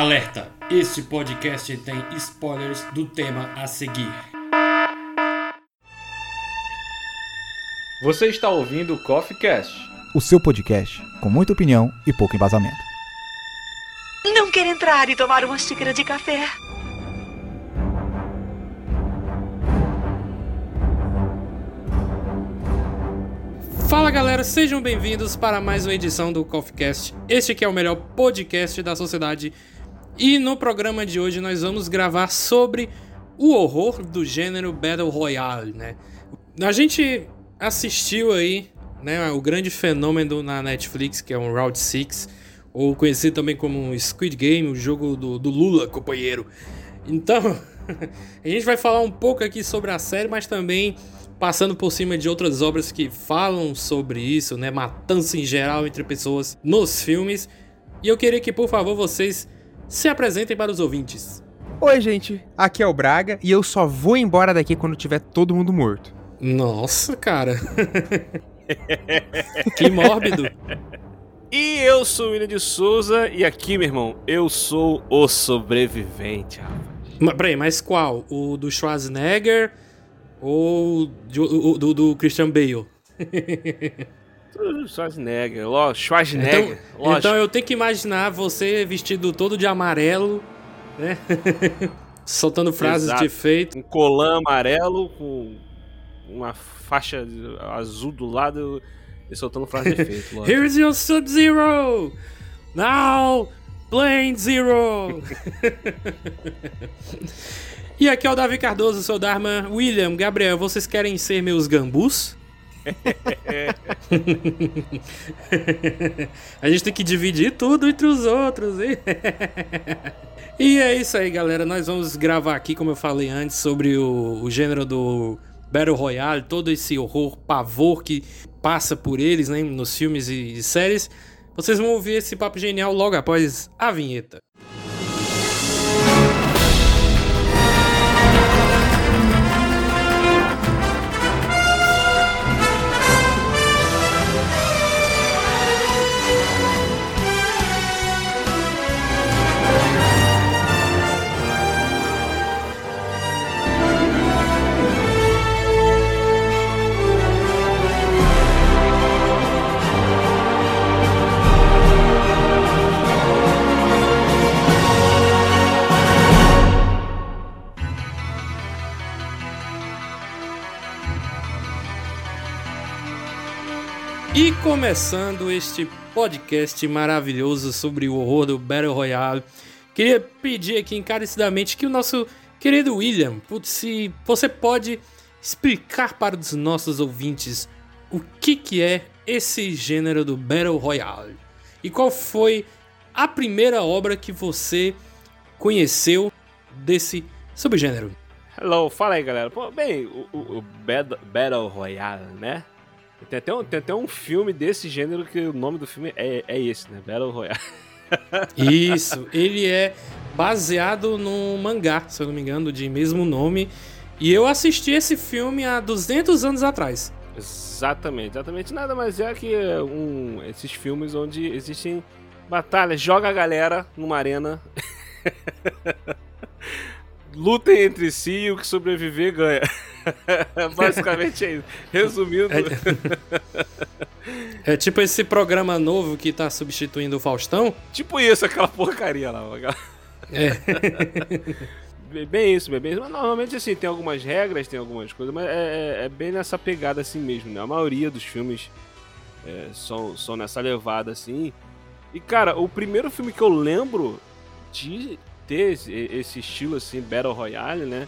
Alerta! Este podcast tem spoilers do tema a seguir. Você está ouvindo o Coffee Cast, o seu podcast com muita opinião e pouco embasamento. Não quer entrar e tomar uma xícara de café? Fala galera, sejam bem-vindos para mais uma edição do Coffee Cast. Este que é o melhor podcast da sociedade. E no programa de hoje nós vamos gravar sobre o horror do gênero Battle Royale, né? A gente assistiu aí, né, o grande fenômeno na Netflix, que é um Round 6, ou conhecido também como Squid Game, o jogo do, do Lula, companheiro. Então, a gente vai falar um pouco aqui sobre a série, mas também passando por cima de outras obras que falam sobre isso, né? Matança em geral entre pessoas nos filmes. E eu queria que, por favor, vocês se apresentem para os ouvintes. Oi, gente. Aqui é o Braga e eu só vou embora daqui quando tiver todo mundo morto. Nossa, cara. que mórbido. E eu sou o William de Souza e aqui, meu irmão, eu sou o sobrevivente, rapaz. Mas, peraí, mas qual? O do Schwarzenegger ou do, do, do Christian Bale? Schwarzenegger, lógico, Schwarzenegger. Então, então eu tenho que imaginar você vestido todo de amarelo, né? Soltando frases Exato. de efeito. Um colã amarelo com uma faixa azul do lado e soltando frases de efeito. Lógico. Here's your Sub-Zero! Now, Plane Zero! E aqui é o Davi Cardoso, sou Dharma. William, Gabriel, vocês querem ser meus gambus? a gente tem que dividir tudo entre os outros, hein? e é isso aí, galera. Nós vamos gravar aqui, como eu falei antes, sobre o, o gênero do Battle Royale, todo esse horror, pavor que passa por eles, né, nos filmes e, e séries. Vocês vão ouvir esse papo genial logo após a vinheta. Começando este podcast maravilhoso sobre o horror do Battle Royale, queria pedir aqui encarecidamente que o nosso querido William, se você pode explicar para os nossos ouvintes o que, que é esse gênero do Battle Royale e qual foi a primeira obra que você conheceu desse subgênero. Hello, fala aí galera. Pô, bem, o, o, o Battle Royale, né? Tem até, um, tem até um filme desse gênero que o nome do filme é, é esse, né? Battle Royale. Isso, ele é baseado num mangá, se eu não me engano, de mesmo nome. E eu assisti esse filme há 200 anos atrás. Exatamente, exatamente. Nada mais é que um, esses filmes onde existem batalhas, joga a galera numa arena. lutem entre si e o que sobreviver ganha. Basicamente é isso. Resumindo. É, é, tipo esse programa novo que tá substituindo o Faustão? Tipo isso, aquela porcaria lá. É. bem isso, bem isso. Mas normalmente assim, tem algumas regras, tem algumas coisas, mas é, é, é bem nessa pegada assim mesmo, né? A maioria dos filmes é, são, são nessa levada assim. E cara, o primeiro filme que eu lembro de ter esse, esse estilo assim, Battle Royale, né?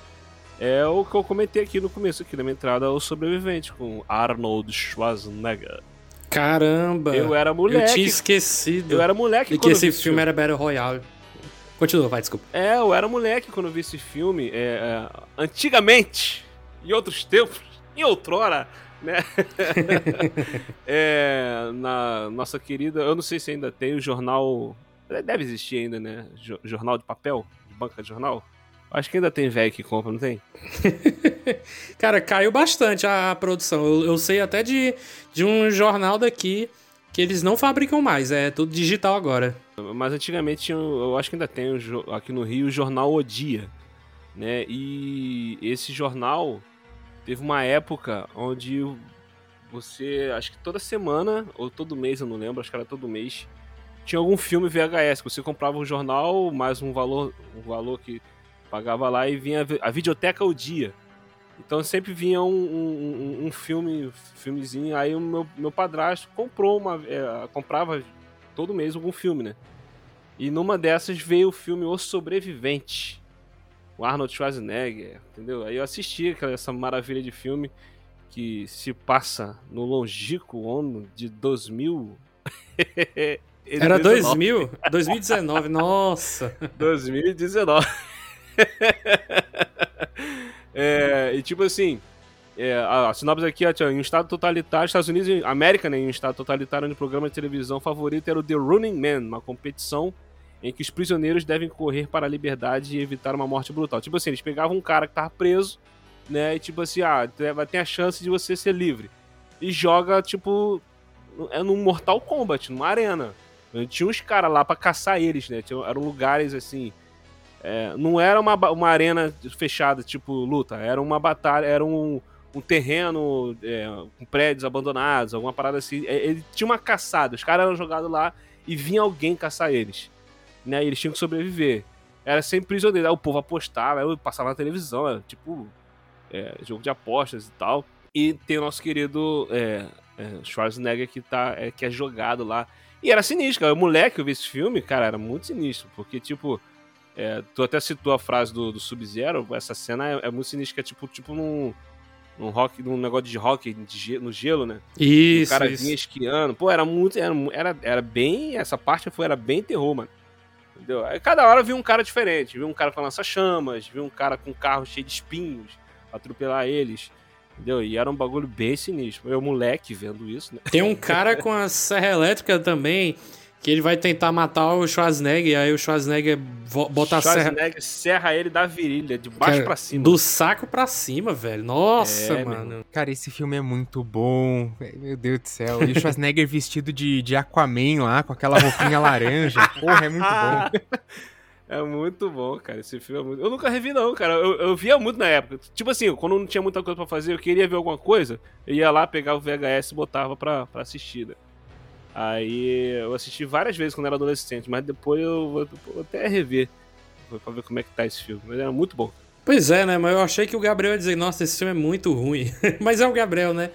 É o que eu comentei aqui no começo aqui da minha entrada, o sobrevivente, com Arnold Schwarzenegger. Caramba! Eu era moleque. Eu tinha esquecido. Eu era moleque e que esse filme, filme era Battle Royale. Continua, vai, desculpa. É, eu era moleque quando vi esse filme. É, é, antigamente, em outros tempos, em outrora, né? é, na nossa querida, eu não sei se ainda tem o jornal Deve existir ainda, né? Jornal de papel? De banca de jornal? Acho que ainda tem velho que compra, não tem? Cara, caiu bastante a, produção. Eu, eu, sei até de, de um jornal daqui que eles não fabricam mais, é tudo digital agora. Mas antigamente tinha, eu acho que ainda tem aqui no Rio o jornal O Dia, né? E esse jornal teve uma época onde você, acho que toda semana ou todo mês, eu não lembro, acho que era todo mês, tinha algum filme VHS, você comprava um jornal mais um valor, um valor que pagava lá e vinha a videoteca O Dia. Então sempre vinha um, um, um, filme, filmezinho. Aí o meu, meu padrasto comprou uma. É, comprava todo mês algum filme, né? E numa dessas veio o filme O Sobrevivente. O Arnold Schwarzenegger, entendeu? Aí eu assisti aquela, essa maravilha de filme que se passa no longínquo ano de 2000. Era 2000? 2019, nossa! 2019. É, e tipo assim, é, a, a sinopse aqui é em um estado totalitário, Estados Unidos e América, né, em um estado totalitário, onde o programa de televisão favorito era o The Running Man, uma competição em que os prisioneiros devem correr para a liberdade e evitar uma morte brutal. Tipo assim, eles pegavam um cara que tava preso, né, e tipo assim, ah, vai ter a chance de você ser livre. E joga, tipo, é num Mortal Kombat, numa arena. Tinha uns caras lá para caçar eles, né, Tinha, eram lugares, assim, é, não era uma, uma arena fechada, tipo luta, era uma batalha, era um, um terreno é, com prédios abandonados, alguma parada assim. É, ele tinha uma caçada, os caras eram jogados lá e vinha alguém caçar eles. Né? E eles tinham que sobreviver. Era sempre prisioneiro. Aí o povo apostava, aí passava na televisão, era tipo é, jogo de apostas e tal. E tem o nosso querido é, é, Schwarzenegger que, tá, é, que é jogado lá. E era sinistro, cara. O moleque que eu vi esse filme, cara, era muito sinistro. Porque, tipo, é, tu até citou a frase do, do Sub-Zero, essa cena é, é, muito sinistra, é tipo, tipo num, num, rock, num negócio de rock de, no gelo, né? Isso. O cara isso. vinha esquiando. Pô, era muito. Era, era, bem. Essa parte foi, era bem terror, mano. Entendeu? Aí cada hora viu um cara diferente. Viu um cara com lança-chamas, viu um cara com um carro cheio de espinhos, atropelar eles. Entendeu? E era um bagulho bem sinistro. Eu, moleque, vendo isso, né? Tem um cara com a serra elétrica também que ele vai tentar matar o Schwarzenegger, aí o Schwarzenegger bota a serra. Schwarzenegger serra ele da virilha, de baixo Cara, pra cima. Do saco pra cima, velho. Nossa, é, mano. Cara, esse filme é muito bom. Meu Deus do céu. E o Schwarzenegger vestido de, de Aquaman lá, com aquela roupinha laranja. Porra, é muito bom. É muito bom, cara. Esse filme é muito. Eu nunca revi, não, cara. Eu, eu via muito na época. Tipo assim, quando não tinha muita coisa pra fazer, eu queria ver alguma coisa, eu ia lá, pegava o VHS e botava pra, pra assistir. Né? Aí eu assisti várias vezes quando era adolescente, mas depois eu vou, vou até rever pra ver como é que tá esse filme. Mas era muito bom. Pois é, né? Mas eu achei que o Gabriel ia dizer, nossa, esse filme é muito ruim. mas é o Gabriel, né?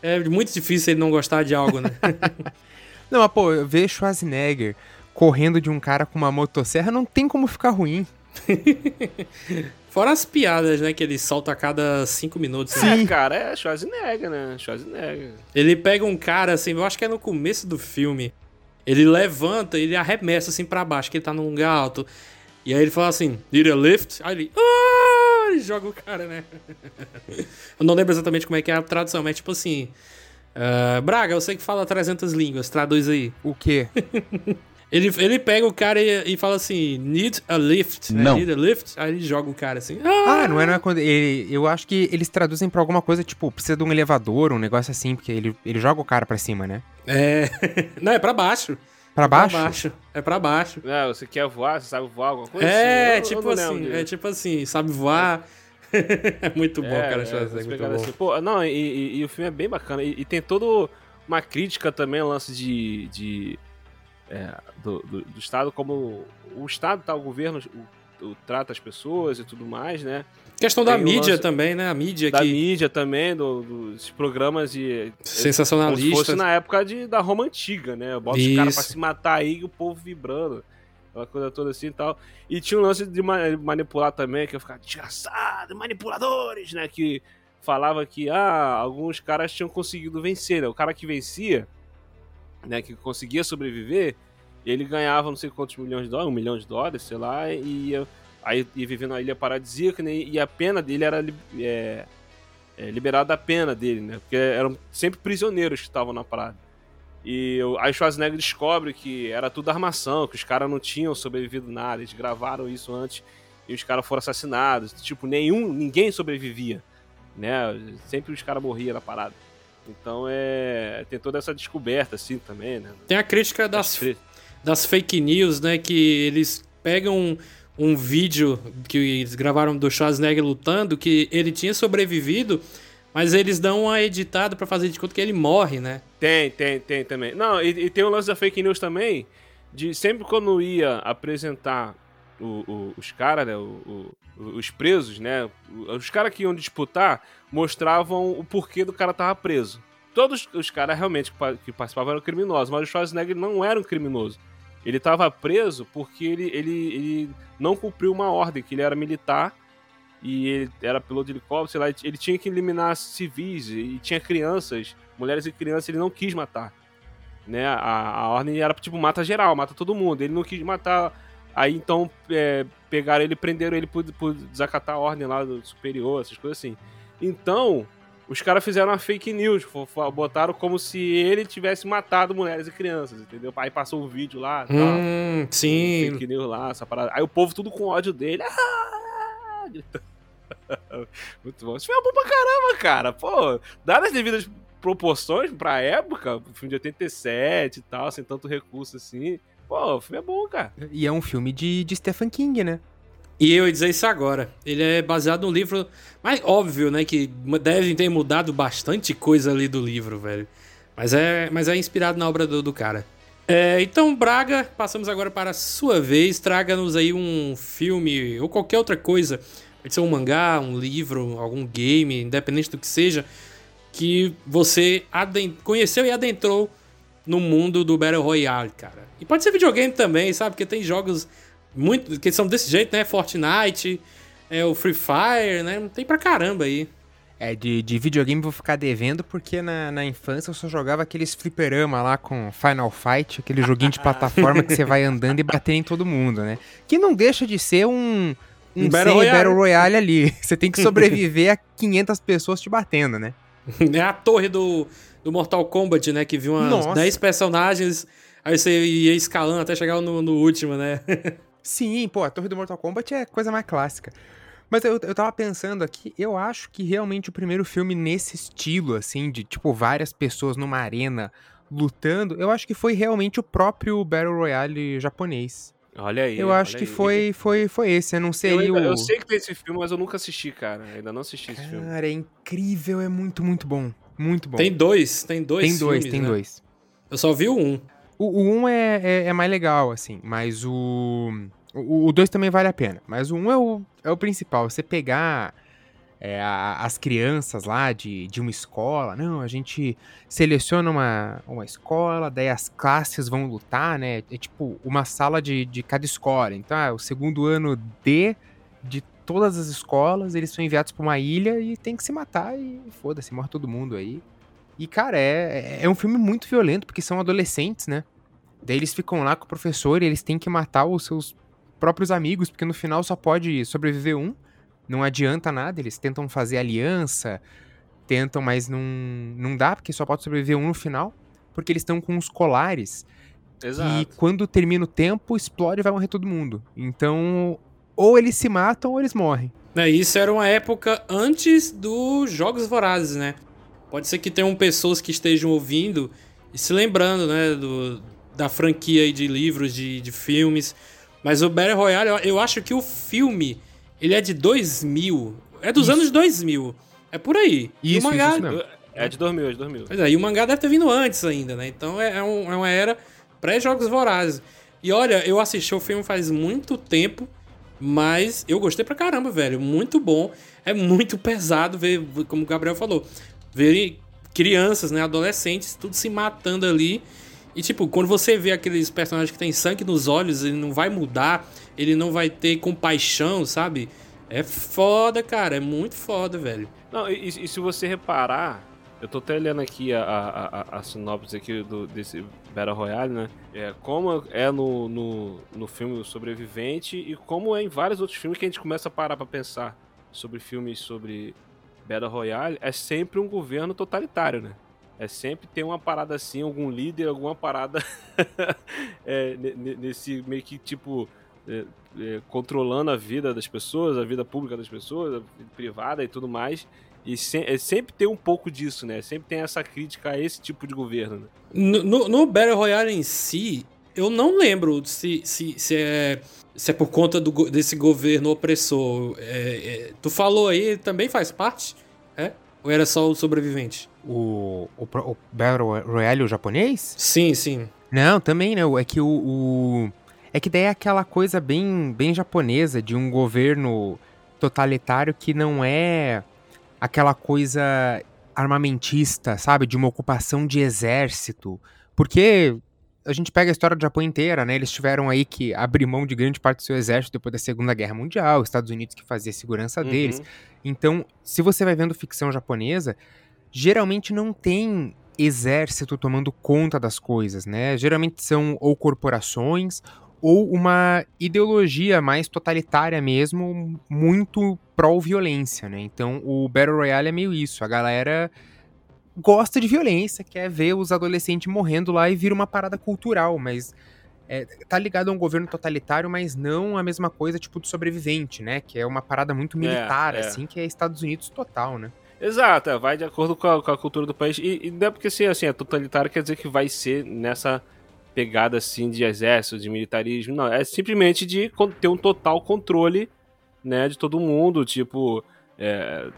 É muito difícil ele não gostar de algo, né? não, mas pô, ver Schwarzenegger correndo de um cara com uma motosserra não tem como ficar ruim. Fora as piadas, né? Que ele solta a cada cinco minutos. Né? Sim, cara, é Schwarzenegger, né? Schwarzenegger. Ele pega um cara, assim, eu acho que é no começo do filme. Ele levanta, ele arremessa assim para baixo, que ele tá num lugar alto. E aí ele fala assim, need a lift? Aí ele, ah! ele joga o cara, né? eu não lembro exatamente como é que é a tradução, mas tipo assim... Uh, Braga, eu sei que fala 300 línguas, traduz aí. O quê? Ele, ele pega o cara e, e fala assim, need a lift. Né? Não. Need a lift. Aí ele joga o cara assim. Ah, ah não é, não é quando. Ele, eu acho que eles traduzem pra alguma coisa, tipo, precisa de um elevador, um negócio assim, porque ele, ele joga o cara pra cima, né? É. não, é pra baixo. Pra baixo? É pra baixo. É pra baixo. É, você quer voar, você sabe voar, alguma coisa é, assim? tipo assim, é tipo assim, sabe voar. É, muito bom, é, cara. É, é muito bom. Assim, pô, não, e, e, e, o filme é bem bacana. E, e tem todo uma crítica também, lance de, de é, do, do, do, Estado, como o Estado, tá, o governo o, o, trata as pessoas e tudo mais, né? Questão Tem da mídia lance, também, né? A mídia da que... mídia também, do, dos programas de... Sensacionalistas. Como se fosse na época de, da Roma Antiga, né? Bota os caras pra se matar aí e o povo vibrando. Aquela coisa toda assim e tal. E tinha um lance de manipular também, que eu ficava, desgraçado, manipuladores, né? Que falava que, ah, alguns caras tinham conseguido vencer, né? O cara que vencia né, que conseguia sobreviver, ele ganhava não sei quantos milhões de dólares, um milhão de dólares, sei lá, e ia, aí ia viver na ilha paradisíaca, né, e a pena dele era é, é, liberada da pena dele, né, porque eram sempre prisioneiros que estavam na parada. E aí Schwarzenegger descobre que era tudo armação, que os caras não tinham sobrevivido nada, eles gravaram isso antes e os caras foram assassinados. Tipo, nenhum, ninguém sobrevivia, né? Sempre os caras morriam na parada. Então é. Tem toda essa descoberta, assim, também, né? Tem a crítica das, das fake news, né? Que eles pegam um, vídeo que eles gravaram do Schwarzenegger lutando, que ele tinha sobrevivido, mas eles dão uma editada para fazer de conta que ele morre, né? Tem, tem, tem também. Não, e, e tem o lance da fake news também, de sempre quando ia apresentar o, o, os caras, né? Os presos, né? Os caras que iam disputar mostravam o porquê do cara tava preso. Todos os caras realmente que participavam eram criminosos, mas o Schwarzenegger não era um criminoso. Ele estava preso porque ele, ele, ele não cumpriu uma ordem, que ele era militar e ele era piloto de helicóptero, sei lá, ele tinha que eliminar civis e tinha crianças, mulheres e crianças, ele não quis matar. Né? A, a ordem era tipo, mata geral, mata todo mundo. Ele não quis matar. Aí então é, pegaram ele prenderam ele por, por desacatar a ordem lá do superior, essas coisas assim. Então, os caras fizeram uma fake news, botaram como se ele tivesse matado mulheres e crianças, entendeu? Aí passou um vídeo lá, hum, sim. fake news lá, essa parada. Aí o povo tudo com ódio dele. Ah! Muito bom. Esse filme é bom pra caramba, cara. Pô, dadas as devidas proporções pra época, filme de 87 e tal, sem tanto recurso assim. Pô, o filme é bom, cara. E é um filme de, de Stephen King, né? E eu ia dizer isso agora. Ele é baseado no livro. Mas óbvio, né? Que devem ter mudado bastante coisa ali do livro, velho. Mas é, mas é inspirado na obra do, do cara. É, então, Braga, passamos agora para a sua vez. Traga-nos aí um filme ou qualquer outra coisa. Pode ser um mangá, um livro, algum game, independente do que seja, que você conheceu e adentrou no mundo do Battle Royale, cara. E pode ser videogame também, sabe? Porque tem jogos muito que são desse jeito, né? Fortnite, é o Free Fire, né? Tem pra caramba aí. É, de, de videogame vou ficar devendo, porque na, na infância eu só jogava aqueles fliperama lá com Final Fight, aquele joguinho de plataforma que você vai andando e batendo em todo mundo, né? Que não deixa de ser um, um, Battle, Royale. Battle Royale ali. Você tem que sobreviver a 500 pessoas te batendo, né? É a torre do, do Mortal Kombat, né? Que viu umas Nossa. 10 personagens, aí você ia escalando até chegar no, no último, né? Sim, pô, a torre do Mortal Kombat é coisa mais clássica. Mas eu, eu tava pensando aqui, eu acho que realmente o primeiro filme nesse estilo, assim, de tipo várias pessoas numa arena lutando, eu acho que foi realmente o próprio Battle Royale japonês. Olha aí. Eu acho que foi, foi, foi esse. Eu não sei eu, o. Eu sei que tem esse filme, mas eu nunca assisti, cara. Ainda não assisti esse filme. Cara, é incrível, é muito, muito bom. Muito bom. Tem dois, tem dois. Tem dois, filmes, tem né? dois. Eu só vi um. O, o um é, é, é, mais legal, assim, mas o. O, o dois também vale a pena. Mas o um é o, é o principal. Você pegar é, a, as crianças lá de, de uma escola. Não, a gente seleciona uma, uma escola, daí as classes vão lutar, né? É tipo uma sala de, de cada escola. Então, é o segundo ano D de todas as escolas, eles são enviados para uma ilha e tem que se matar e foda-se, morre todo mundo aí. E, cara, é, é um filme muito violento, porque são adolescentes, né? Daí eles ficam lá com o professor e eles têm que matar os seus próprios amigos, porque no final só pode sobreviver um não adianta nada, eles tentam fazer aliança, tentam, mas não, não dá, porque só pode sobreviver um no final, porque eles estão com os colares. Exato. E quando termina o tempo, explode e vai morrer todo mundo. Então, ou eles se matam ou eles morrem. É, isso era uma época antes dos Jogos Vorazes, né? Pode ser que tenham pessoas que estejam ouvindo e se lembrando, né, do, da franquia de livros, de, de filmes. Mas o Battle Royale, eu, eu acho que o filme ele é de 2000. É dos isso. anos 2000. É por aí. Isso, e o mangá... isso, isso É de 2000, é de 2000. Pois é, e o mangá deve ter vindo antes ainda, né? Então é, é, um, é uma era pré-Jogos Vorazes. E olha, eu assisti o filme faz muito tempo, mas eu gostei pra caramba, velho. Muito bom. É muito pesado ver, como o Gabriel falou, ver crianças, né, adolescentes, tudo se matando ali. E tipo, quando você vê aqueles personagens que tem sangue nos olhos, ele não vai mudar ele não vai ter compaixão, sabe? É foda, cara, é muito foda, velho. Não, e, e se você reparar, eu tô até lendo aqui a, a, a, a sinopse aqui do, desse Battle Royale, né? É, como é no, no, no filme Sobrevivente e como é em vários outros filmes que a gente começa a parar pra pensar sobre filmes sobre Battle Royale, é sempre um governo totalitário, né? É sempre ter uma parada assim, algum líder, alguma parada é, nesse meio que tipo é, é, controlando a vida das pessoas, a vida pública das pessoas, privada e tudo mais. E se, é, sempre tem um pouco disso, né? Sempre tem essa crítica a esse tipo de governo. Né? No, no, no Battle Royale em si, eu não lembro se, se, se, é, se é por conta do, desse governo opressor. É, é, tu falou aí, também faz parte? É? Ou era só o sobrevivente? O, o, o Battle Royale o japonês? Sim, sim. Não, também não. É que o, o, É que daí é aquela coisa bem, bem japonesa de um governo totalitário que não é aquela coisa armamentista, sabe? De uma ocupação de exército. Porque a gente pega a história do Japão inteira, né? Eles tiveram aí que abrir mão de grande parte do seu exército depois da Segunda Guerra Mundial, Estados Unidos que fazia a segurança uhum. deles. Então, se você vai vendo ficção japonesa, geralmente não tem exército tomando conta das coisas, né? Geralmente são ou corporações ou uma ideologia mais totalitária mesmo, muito pró-violência, né? Então, o Battle Royale é meio isso, a galera gosta de violência, quer ver os adolescentes morrendo lá e vira uma parada cultural, mas é, tá ligado a um governo totalitário, mas não a mesma coisa tipo do sobrevivente, né? Que é uma parada muito é, militar, é, é. assim, que é Estados Unidos total, né? Exato, é, vai de acordo com a, com a, cultura do país. E, e não é porque assim, assim, é totalitário quer dizer que vai ser nessa pegada assim de exército, de militarismo. Não, é simplesmente de ter um total controle né, de todo mundo. Tipo, é,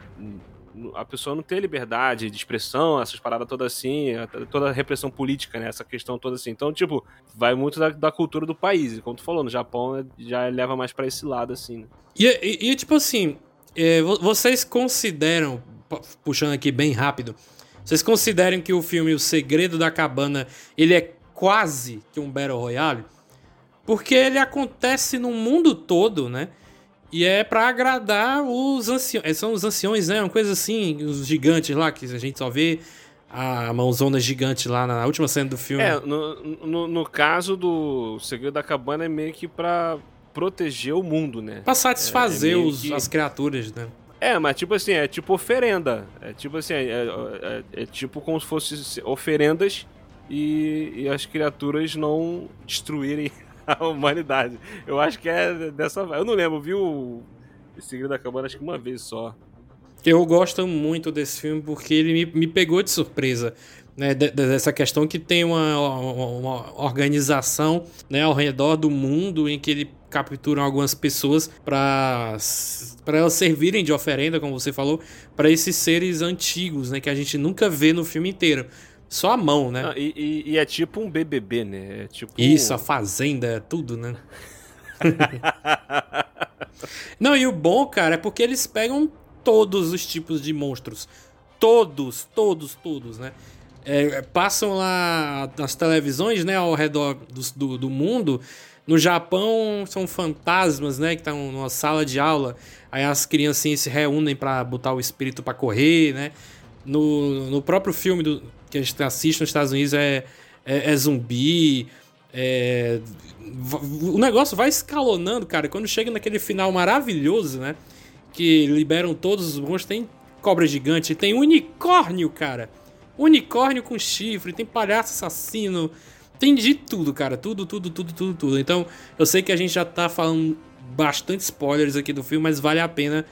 a pessoa não ter liberdade de expressão, essas paradas todas assim, toda a repressão política, né? Essa questão toda assim. Então, tipo, vai muito da, da cultura do país. Como tu falou, no Japão é, já leva mais para esse lado, assim. Né? E, e, e, tipo assim, é, vocês consideram, puxando aqui bem rápido, vocês consideram que o filme O Segredo da Cabana, ele é quase que um Battle Royale? Porque ele acontece no mundo todo, né? E é para agradar os anciões. É, são os anciões, né? Uma coisa assim, os gigantes lá, que a gente só vê a mãozona gigante lá na última cena do filme. É, no, no, no caso do Segredo da Cabana é meio que pra proteger o mundo, né? Pra satisfazer é, é os, que... as criaturas, né? É, mas tipo assim, é tipo oferenda. É tipo assim, é, é, é, é tipo como se fossem oferendas e, e, as criaturas não destruírem a humanidade. Eu acho que é dessa. Eu não lembro, viu? Segredo da Cabana acho que uma vez só. Eu gosto muito desse filme porque ele me, me pegou de surpresa. Né, dessa questão que tem uma, uma, uma, organização né, ao redor do mundo em que ele capturam algumas pessoas para para elas servirem de oferenda, como você falou, para esses seres antigos, né, que a gente nunca vê no filme inteiro. Só a mão, né? e, e, e, é tipo um BBB, né? É tipo... Isso, a fazenda, é tudo, né? Não, e o bom, cara, é porque eles pegam todos os tipos de monstros. Todos, todos, todos, né? É, passam lá nas televisões, né, ao redor do, do, do, mundo. No Japão são fantasmas, né, que estão numa sala de aula. Aí as criancinhas se reúnem para botar o espírito para correr, né? No, no próprio filme do, que a gente assiste nos Estados Unidos é, é, é zumbi. É... O negócio vai escalonando, cara. Quando chega naquele final maravilhoso, né? Que liberam todos os monstros. Tem cobra gigante, tem unicórnio, cara. Unicórnio com chifre, tem palhaço assassino. Tem de tudo, cara. Tudo, tudo, tudo, tudo, tudo. Então, eu sei que a gente já tá falando bastante spoilers aqui do filme, mas vale a pena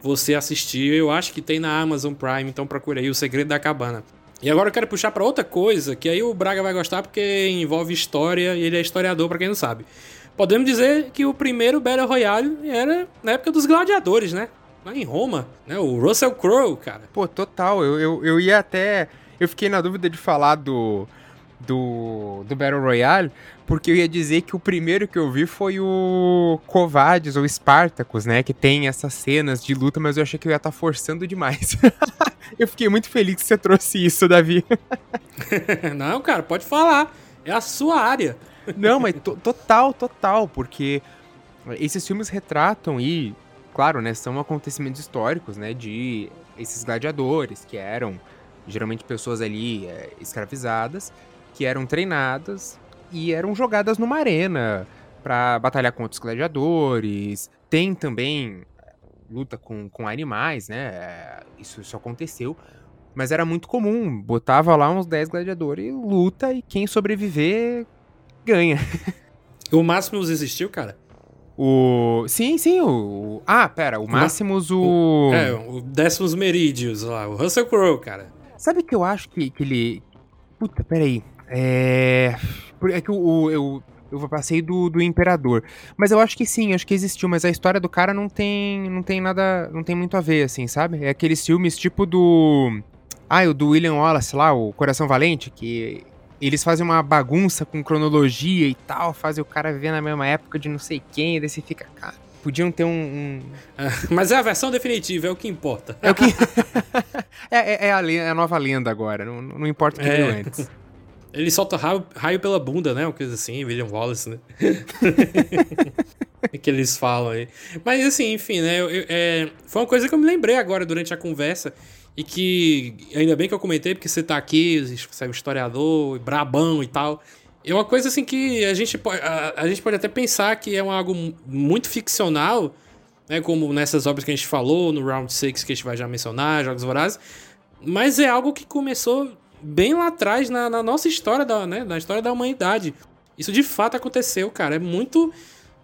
você assistir. Eu acho que tem na Amazon Prime, então procura aí O Segredo da Cabana. E agora eu quero puxar para outra coisa, que aí o Braga vai gostar porque envolve história e ele é historiador, para quem não sabe. Podemos dizer que o primeiro Battle Royale era na época dos gladiadores, né? Lá em Roma, né? O Russell Crowe, cara. Pô, total. Eu, eu, eu ia até. Eu fiquei na dúvida de falar do. Do, do Battle Royale, porque eu ia dizer que o primeiro que eu vi foi o Covades ou Spartacus, né? Que tem essas cenas de luta, mas eu achei que eu ia estar tá forçando demais. eu fiquei muito feliz que você trouxe isso, Davi. Não, cara, pode falar. É a sua área. Não, mas to total, total, porque esses filmes retratam e, claro, né, são acontecimentos históricos, né, de esses gladiadores que eram geralmente pessoas ali é, escravizadas, que eram treinadas e eram jogadas numa arena para batalhar contra os gladiadores. Tem também eh, luta com, com animais, né? Eh, isso, isso aconteceu. Mas era muito comum. Botava lá uns 10 gladiadores e luta, e quem sobreviver ganha. o Máximos existiu, cara? O. Sim, sim, o. Ah, pera, o Máximos, o. É, o Décimos Merídios lá, o Russell Crowe, cara. Sabe que eu acho que, que ele. Puta, peraí. É. É que o. o eu, eu passei do, do Imperador. Mas eu acho que sim, acho que existiu, mas a história do cara não tem. não tem nada. não tem muito a ver, assim, sabe? É aqueles filmes tipo do. Ah, o do William Wallace lá, o Coração Valente, que eles fazem uma bagunça com cronologia e tal, fazem o cara viver na mesma época de não sei quem, e daí você fica, cara, podiam ter um. um... Mas é a versão definitiva, é o que importa. É o que. é, é, é, a, é, a, nova lenda agora, não, não importa o que é. veio antes. Ele solta raio, raio, pela bunda, né? Uma coisa assim, William Wallace, né? que eles falam aí. Mas assim, enfim, né? Eu, eu, é, foi uma coisa que eu me lembrei agora durante a conversa. E que, ainda bem que eu comentei, porque você tá aqui, você é um historiador, brabão e tal. É uma coisa assim que a gente, pode, a, a gente pode até pensar que é um, algo muito ficcional, né? Como nessas obras que a gente falou, no Round 6 que a gente vai já mencionar, Jogos Vorazes. Mas é algo que começou bem lá atrás na, na nossa história, da, né? Na história da humanidade. Isso de fato aconteceu, cara. É muito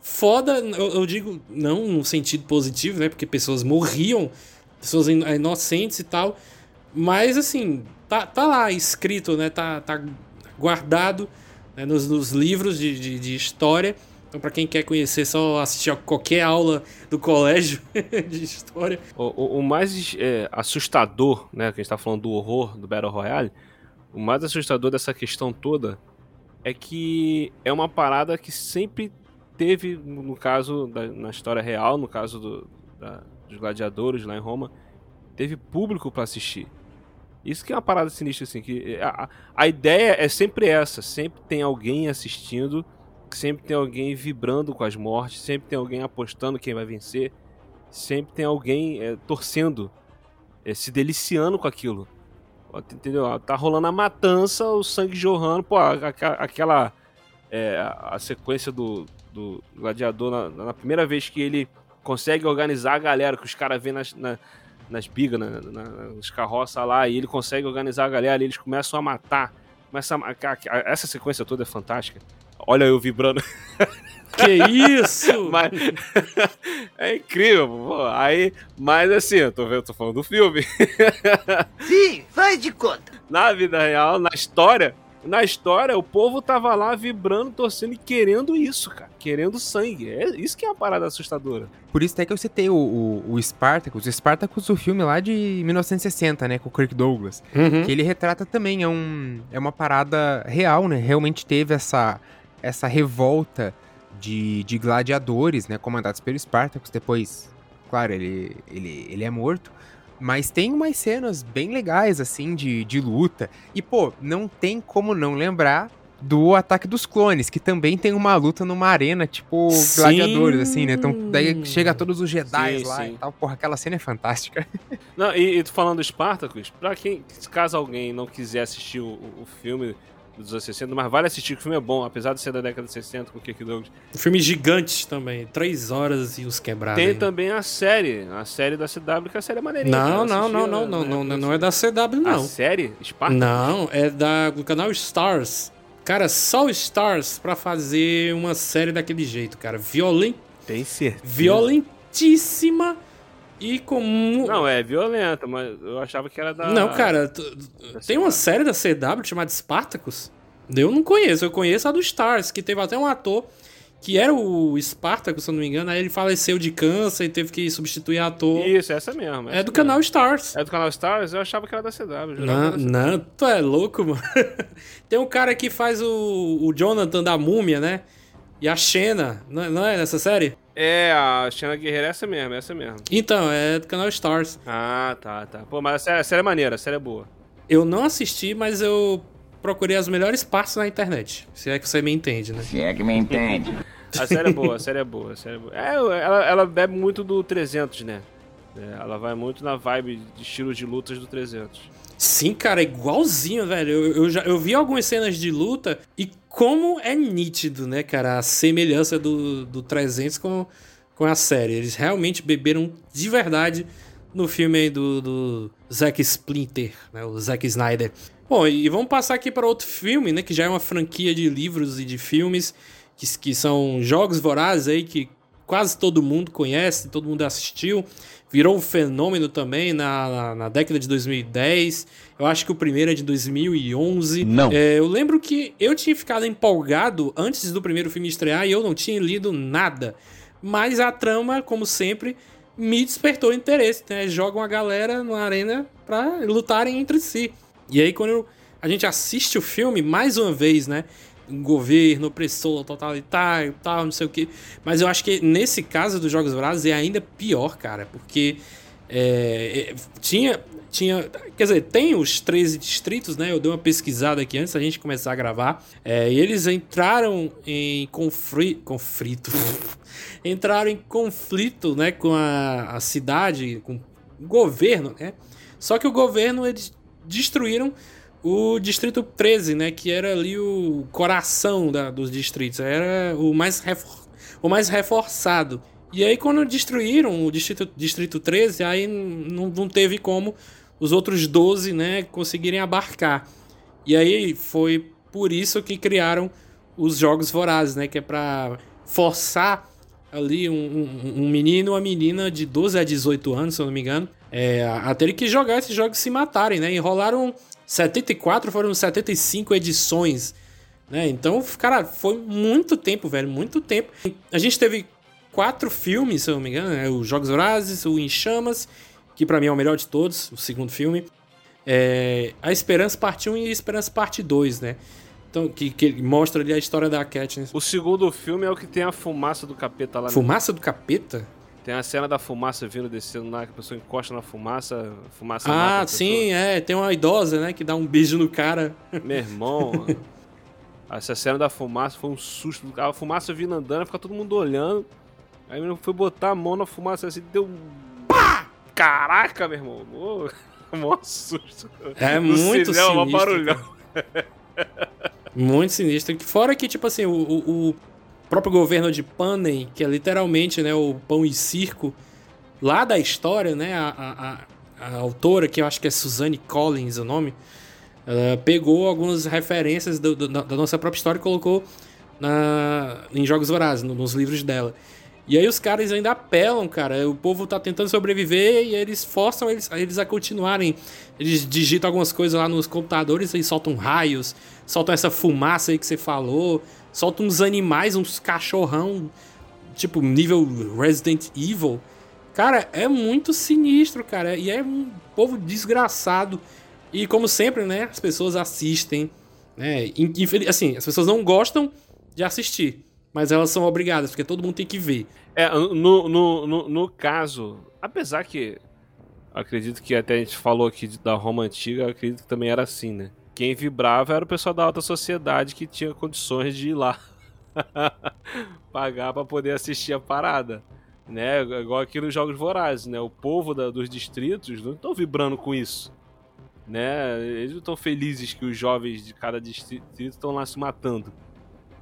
foda, eu, eu digo, não no sentido positivo, né? Porque pessoas morriam pessoas inocentes e tal. Mas, assim, tá, tá lá escrito, né? Tá, tá guardado né? Nos, nos, livros de, de, de história. Então, para quem quer conhecer, só assistir a qualquer aula do colégio de história. O, o, o mais é, assustador, né? Que a gente tá falando do horror do Battle Royale. O mais assustador dessa questão toda é que é uma parada que sempre teve, no caso, da, na história real, no caso do, da, dos gladiadores lá em Roma, teve público para assistir. Isso que é uma parada sinistra, assim, que a, a ideia é sempre essa, sempre tem alguém assistindo, sempre tem alguém vibrando com as mortes, sempre tem alguém apostando quem vai vencer, sempre tem alguém é, torcendo, é, se deliciando com aquilo. Entendeu? Tá rolando a matança, o sangue jorrando, pô, aquela. É, a sequência do, do gladiador na, na primeira vez que ele consegue organizar a galera, que os caras vêem nas, na, nas bigas, na, na, nas carroças lá, e ele consegue organizar a galera, e eles começam a matar. Começa a, a, a, essa sequência toda é fantástica. Olha eu vibrando. Que isso! mas, é incrível, pô. Aí, mas assim, eu tô, vendo, tô falando do filme. Sim, faz de conta. Na vida real, na história, na história, o povo tava lá vibrando, torcendo e querendo isso, cara. Querendo sangue. É isso que é uma parada assustadora. Por isso até que eu citei o, o, o Spartacus. O Spartacus, o filme lá de 1960, né? Com o Kirk Douglas. Uhum. Que ele retrata também. É, um, é uma parada real, né? Realmente teve essa, essa revolta de, de gladiadores, né? Comandados pelo Spartacus. Depois, claro, ele, ele, ele é morto. Mas tem umas cenas bem legais, assim, de, de luta. E, pô, não tem como não lembrar do Ataque dos Clones, que também tem uma luta numa arena, tipo, sim. gladiadores, assim, né? Então, daí chega todos os Jedi sim, lá sim. e tal. Porra, aquela cena é fantástica. Não, e, e falando do Spartacus, pra quem, caso alguém não quiser assistir o, o filme, dos anos 60, mas vale assistir, que o filme é bom, apesar de ser da década de 60 com o Kirk Douglas. Um filme gigante também, três horas e os quebrados. Tem também a série, a série da CW, que é a série é maneirinha. Não, não, não, não, não, não, não, não é da CW, não. A série? Spartacus? Não, é da, do canal Stars. Cara, só o Stars pra fazer uma série daquele jeito, cara. Violent... Tem certeza. Violentíssima e com... Não, é violenta, mas eu achava que era da... Não, cara, da tem uma série da CW chamada Spartacus? Eu não conheço, eu conheço a do Stars, que teve até um ator que era o Spartacus, se eu não me engano, aí ele faleceu de câncer e teve que substituir ator. Isso, essa mesmo. Essa é do mesmo. canal Stars. É do canal Stars? Eu achava que era da CW. Não, da CW. não, tu é louco, mano. Tem um cara que faz o, o Jonathan da Múmia, né? E a Xena, não, não é nessa série? É, a Xena Guerreira é essa mesmo, é essa mesmo. Então, é do canal Stars. Ah, tá, tá. Pô, mas a série, a série é maneira, a série é boa. Eu não assisti, mas eu procurei as melhores partes na internet. Se é que você me entende, né? Se é que me entende. a série é boa, a série é boa. A série é, boa. é ela, ela bebe muito do 300, né? É, ela vai muito na vibe de estilos de lutas do 300. Sim, cara, igualzinho, velho. Eu, eu, já, eu vi algumas cenas de luta e como é nítido, né, cara, a semelhança do, do 300 com, com a série. Eles realmente beberam de verdade no filme aí do, do Zack Splinter, né, o Zack Snyder. Bom, e vamos passar aqui para outro filme, né, que já é uma franquia de livros e de filmes, que, que são Jogos Vorazes aí, que quase todo mundo conhece, todo mundo assistiu. Virou um fenômeno também na, na, na década de 2010. Eu acho que o primeiro é de 2011. Não. É, eu lembro que eu tinha ficado empolgado antes do primeiro filme estrear e eu não tinha lido nada. Mas a trama, como sempre, me despertou interesse. Né? Jogam a galera na arena pra lutarem entre si. E aí, quando eu, a gente assiste o filme, mais uma vez, né? Um governo opressor, totalitário, tal, não sei o que. Mas eu acho que nesse caso dos Jogos Vorazes é ainda pior, cara, porque é, é, tinha, tinha. Quer dizer, tem os 13 distritos, né? Eu dei uma pesquisada aqui antes da gente começar a gravar. É, e eles entraram em conflito. conflito entraram em conflito, né? Com a, a cidade, com o governo, né? Só que o governo, eles destruíram o Distrito 13, né? Que era ali o coração da, dos distritos. Era o mais, refor o mais reforçado. E aí, quando destruíram o Distrito, Distrito 13, aí não, não teve como os outros 12, né, conseguirem abarcar. E aí foi por isso que criaram os Jogos Vorazes, né? Que é para forçar ali um, um, um menino ou uma menina de 12 a 18 anos, se eu não me engano, é, a terem que jogar esses jogos e se matarem, né? Enrolaram 74, foram 75 edições, né? Então, cara, foi muito tempo, velho, muito tempo. A gente teve quatro filmes, se eu não me engano, né? Os Jogos Vorazes, o Em Chamas, que para mim é o melhor de todos, o segundo filme. É, a Esperança Parte 1 e a Esperança Parte 2, né? Então, que, que mostra ali a história da Katniss. O segundo filme é o que tem a fumaça do capeta lá. Fumaça do capeta? Tem a cena da fumaça vindo descendo lá, que a pessoa encosta na fumaça, fumaça Ah, sim, é. Tem uma idosa, né, que dá um beijo no cara. Meu irmão. essa cena da fumaça foi um susto. A fumaça vindo andando, fica todo mundo olhando. Aí ele foi botar a mão na fumaça assim, deu um. Pá! Caraca, meu irmão. Oh, mó susto. É no muito cinema, sinistro. barulhão. Muito sinistro. Fora que, tipo assim, o, o, o próprio governo de Panem, que é literalmente né, o pão e circo, lá da história, né, a, a, a autora, que eu acho que é Suzanne Collins o nome, pegou algumas referências do, do, da nossa própria história e colocou na, em Jogos Vorazes, no, nos livros dela. E aí os caras ainda apelam, cara. O povo tá tentando sobreviver e eles forçam eles, eles a continuarem. Eles digitam algumas coisas lá nos computadores e soltam raios, soltam essa fumaça aí que você falou, soltam uns animais, uns cachorrão, tipo nível Resident Evil. Cara, é muito sinistro, cara. E é um povo desgraçado. E como sempre, né, as pessoas assistem, né? Assim, as pessoas não gostam de assistir mas elas são obrigadas, porque todo mundo tem que ver. É, no, no, no, no caso, apesar que acredito que até a gente falou aqui da Roma antiga, acredito que também era assim, né? Quem vibrava era o pessoal da alta sociedade que tinha condições de ir lá pagar para poder assistir a parada, né? Igual aqui nos Jogos Vorazes, né? O povo da, dos distritos não estão vibrando com isso, né? Eles não estão felizes que os jovens de cada distrito estão lá se matando,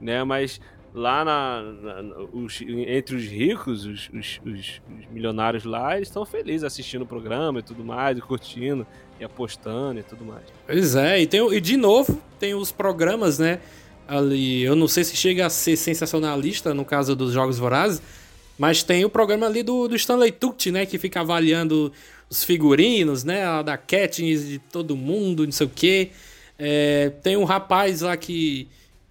né? Mas lá na, na os, entre os ricos, os, os, os, milionários lá, eles estão felizes assistindo o programa e tudo mais, e curtindo, e apostando e tudo mais. Pois é, e, tem, e de novo, tem os programas, né? Ali, eu não sei se chega a ser sensacionalista no caso dos Jogos Vorazes, mas tem o programa ali do, do Stanley Tucci, né? Que fica avaliando os figurinos, né? A da Katniss, de todo mundo, não sei o quê. É, tem um rapaz lá que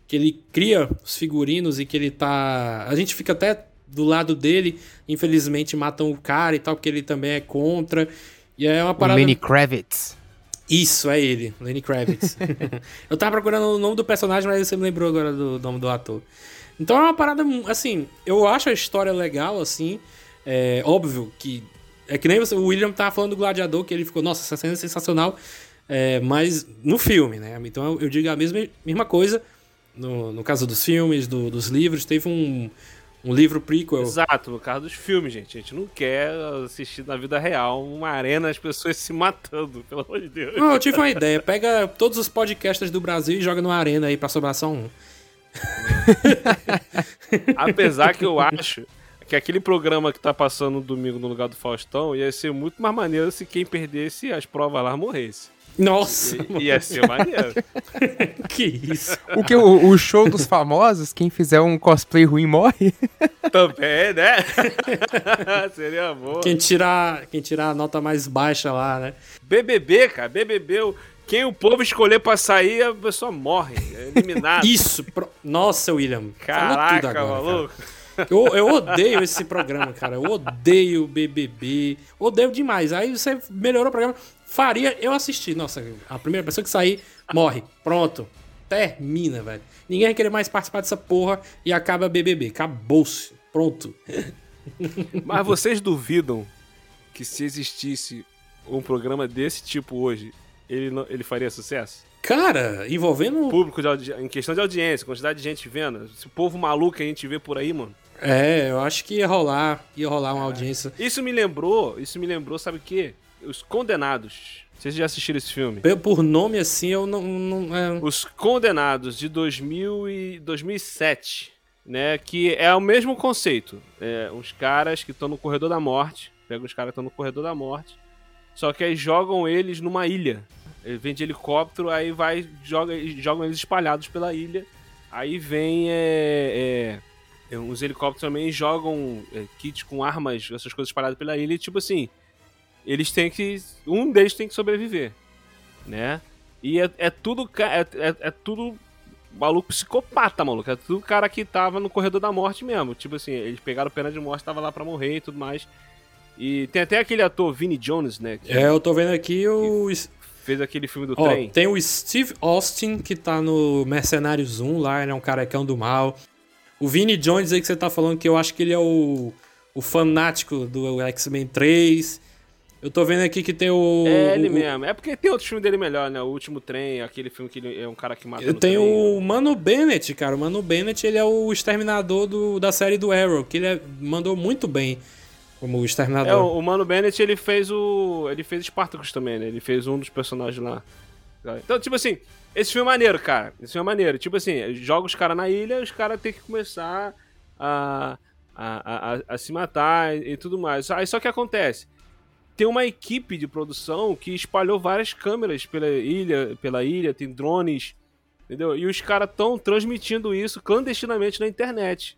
que ele cria os figurinos e que ele tá. A gente fica até do lado dele, infelizmente matam o cara e tal, porque ele também é contra. E é uma parada. O Lenny Kravitz. Isso, é ele, Lenny Kravitz. eu tava procurando o nome do personagem, mas você me lembrou agora do nome do ator. Então é uma parada, assim, eu acho a história legal, assim. É óbvio que. É que nem você, o William tava falando do Gladiador, que ele ficou, nossa, essa cena é sensacional. É, mas no filme, né? Então eu, eu digo a mesma, mesma coisa no, no caso dos filmes, do, dos livros, teve um, um livro prequel. Exato, no caso dos filmes, gente. A gente não quer assistir na vida real uma arena as pessoas se matando, pelo amor de Deus. Não, eu tive uma ideia. Pega todos os podcasters do Brasil e joga numa arena aí pra sobrar só um. Apesar que eu acho que aquele programa que tá passando no domingo no lugar do Faustão ia ser muito mais maneiro se quem perdesse as provas lá morresse. Nossa! I- Ia ser maneiro. que isso? O que? O, o show dos famosos, quem fizer um cosplay ruim morre? Também, né? Seria bom. Quem tirar, quem tirar a nota mais baixa lá, né? BBB, cara, BBB, o- quem o povo escolher pra sair, a pessoa morre, é eliminado. Isso! pro- Nossa, William. Caraca, tudo agora, cara. Eu, eu odeio esse programa, cara. Eu odeio BBB. Odeio demais. Aí você melhorou o programa. Faria eu assistir. Nossa, a primeira pessoa que sair morre. Pronto. Termina, velho. Ninguém vai querer mais participar dessa porra e acaba BBB. Acabou-se. Pronto. Mas vocês duvidam que se existisse um programa desse tipo hoje, ele, não- ele faria sucesso? Cara, envolvendo. Público de em questão de audiência, quantidade de gente vendo, esse povo maluco que a gente vê por aí, mano. É, eu acho que ia rolar. Ia rolar uma audiência. Isso me lembrou, isso me lembrou, sabe o quê? Os Condenados. Vocês já assistiram esse filme? Eu, Por nome assim, eu não. não é... Os Condenados de 2000 e 2007, né? Que é o mesmo conceito. É, uns caras que estão no corredor da morte, pegam os caras que estão no corredor da morte, só que aí jogam eles numa ilha. Ele vem de helicóptero, aí vai joga, jogam eles espalhados pela ilha. Aí vem é, é, é, os helicópteros também jogam é, kits com armas, essas coisas espalhadas pela ilha. E tipo assim, eles têm que, um deles tem que sobreviver, né? E é, é tudo é, é, é tudo maluco psicopata, maluco. É tudo cara que tava no corredor da morte mesmo. Tipo assim, eles pegaram pena de morte, tava lá pra morrer e tudo mais. E tem até aquele ator Vinnie Jones, né? Que É, eu tô vendo aqui o. fez aquele filme do Ó, trem. tem o Steve Austin, que tá no Mercenários 1 lá, ele é um carecão do mal. O Vinnie Jones aí que você tá falando, que eu acho que ele é o, o fanático do X-Men 3. Eu tô vendo aqui que tem o... É ele o- mesmo. É porque tem outros filmes dele melhor, né? O Último Trem, aquele filme que ele é um cara que mata Eu tenho trem. o Mano Bennett, cara. O Mano Bennett, ele é o exterminador do, da série do Arrow, que ele é- mandou muito bem como É, exterminador. o, o Mano Bennett, ele fez o... Ele fez Spartacus também, né? Ele fez um dos personagens lá. Então, tipo assim, esse filme é maneiro, cara. Esse filme é maneiro. Tipo assim, joga os caras na ilha, os caras têm que começar a, a, a, a se matar e, e tudo mais. Aí só que acontece, tem uma equipe de produção que espalhou várias câmeras pela ilha, pela ilha, tem drones, entendeu? E os caras estão transmitindo isso clandestinamente na internet,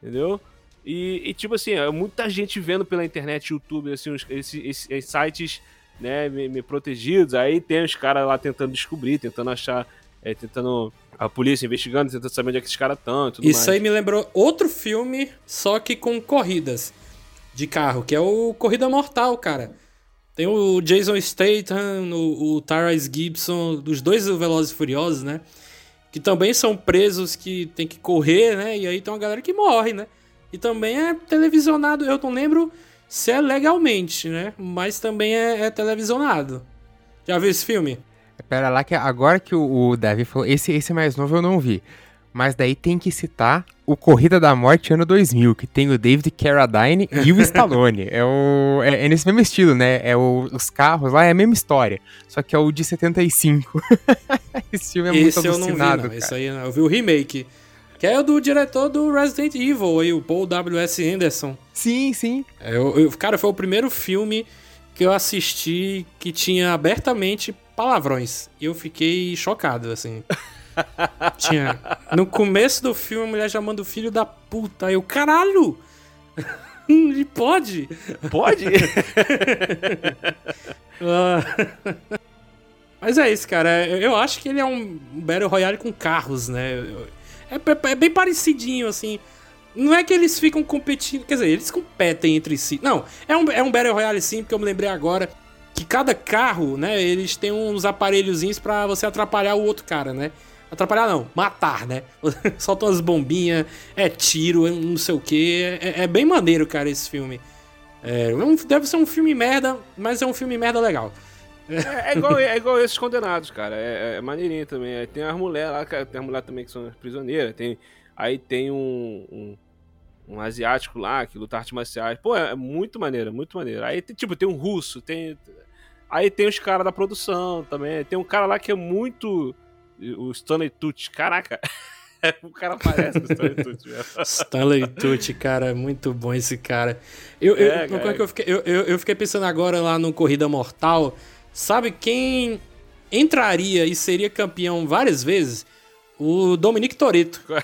entendeu? E, e, tipo assim, é muita gente vendo pela internet, YouTube, assim, os- esses, esses- esses sites, né, me, me protegidos. Aí tem os caras lá tentando descobrir, tentando achar, é, tentando a polícia investigando, tentando saber onde é que esses caras estão e tudo Isso mais. aí me lembrou outro filme, só que com corridas de carro, que é o Corrida Mortal, cara. Tem o Jason Statham, o, o Tyrese Gibson, dos dois Velozes e Furiosos, né? Que também são presos que tem que correr, né? E aí tem uma galera que morre, né? E também é televisionado, eu não lembro se é legalmente, né? Mas também é, é televisionado. Já viu esse filme? Pera lá, que agora que o, o Davi falou, esse, esse mais novo eu não vi. Mas daí tem que citar o Corrida da Morte ano 2000, que tem o David Carradine e o Stallone. é, o, é, é nesse mesmo estilo, né? É o, os carros lá, é a mesma história. Só que é o de 75. Esse filme é muito esse eu não vi, alucinado, não. cara. Esse aí eu vi o remake. Que é o do diretor do Resident Evil, aí, o Paul W.S. Anderson. Sim, sim. É, eu- eu- cara, foi o primeiro filme que eu assisti que tinha abertamente palavrões. E eu fiquei chocado, assim. tinha. No começo do filme, a mulher chamando o filho da puta. Aí eu, caralho! Ele pode? Pode? Ah. Mas é isso, cara. Eu acho que ele é um Battle Royale com carros, né? É, é- é bem parecidinho, assim. Não é que eles ficam competindo. Quer dizer, eles competem entre si. Não, é um, é um Battle Royale sim, porque eu me lembrei agora que cada carro, né? Eles têm uns aparelhozinhos pra você atrapalhar o outro cara, né? Atrapalhar não, matar, né? Solta umas bombinhas, é tiro, é não sei o que. É, é bem maneiro, cara, esse filme. É, um- deve ser um filme merda, mas é um filme merda legal. É, é igual, é igual esses condenados, cara. É, é maneirinho também. Aí tem as mulheres lá, cara, tem as mulheres também que são prisioneiras. Tem, aí tem um, um, um asiático lá que luta artes marciais. Pô, é muito maneiro, muito maneiro. Aí, tem, tipo, tem um russo, tem. Aí tem os caras da produção também. Tem um cara lá que é muito. O Stanley Tucci. Caraca. o cara parece o Stanley Tucci. Stanley Tucci, cara, muito bom esse cara. Eu, eu, É, cara. eu, fiquei, eu, eu, eu fiquei pensando agora lá no Corrida Mortal. Sabe quem entraria e seria campeão várias vezes? O Dominic Toretto.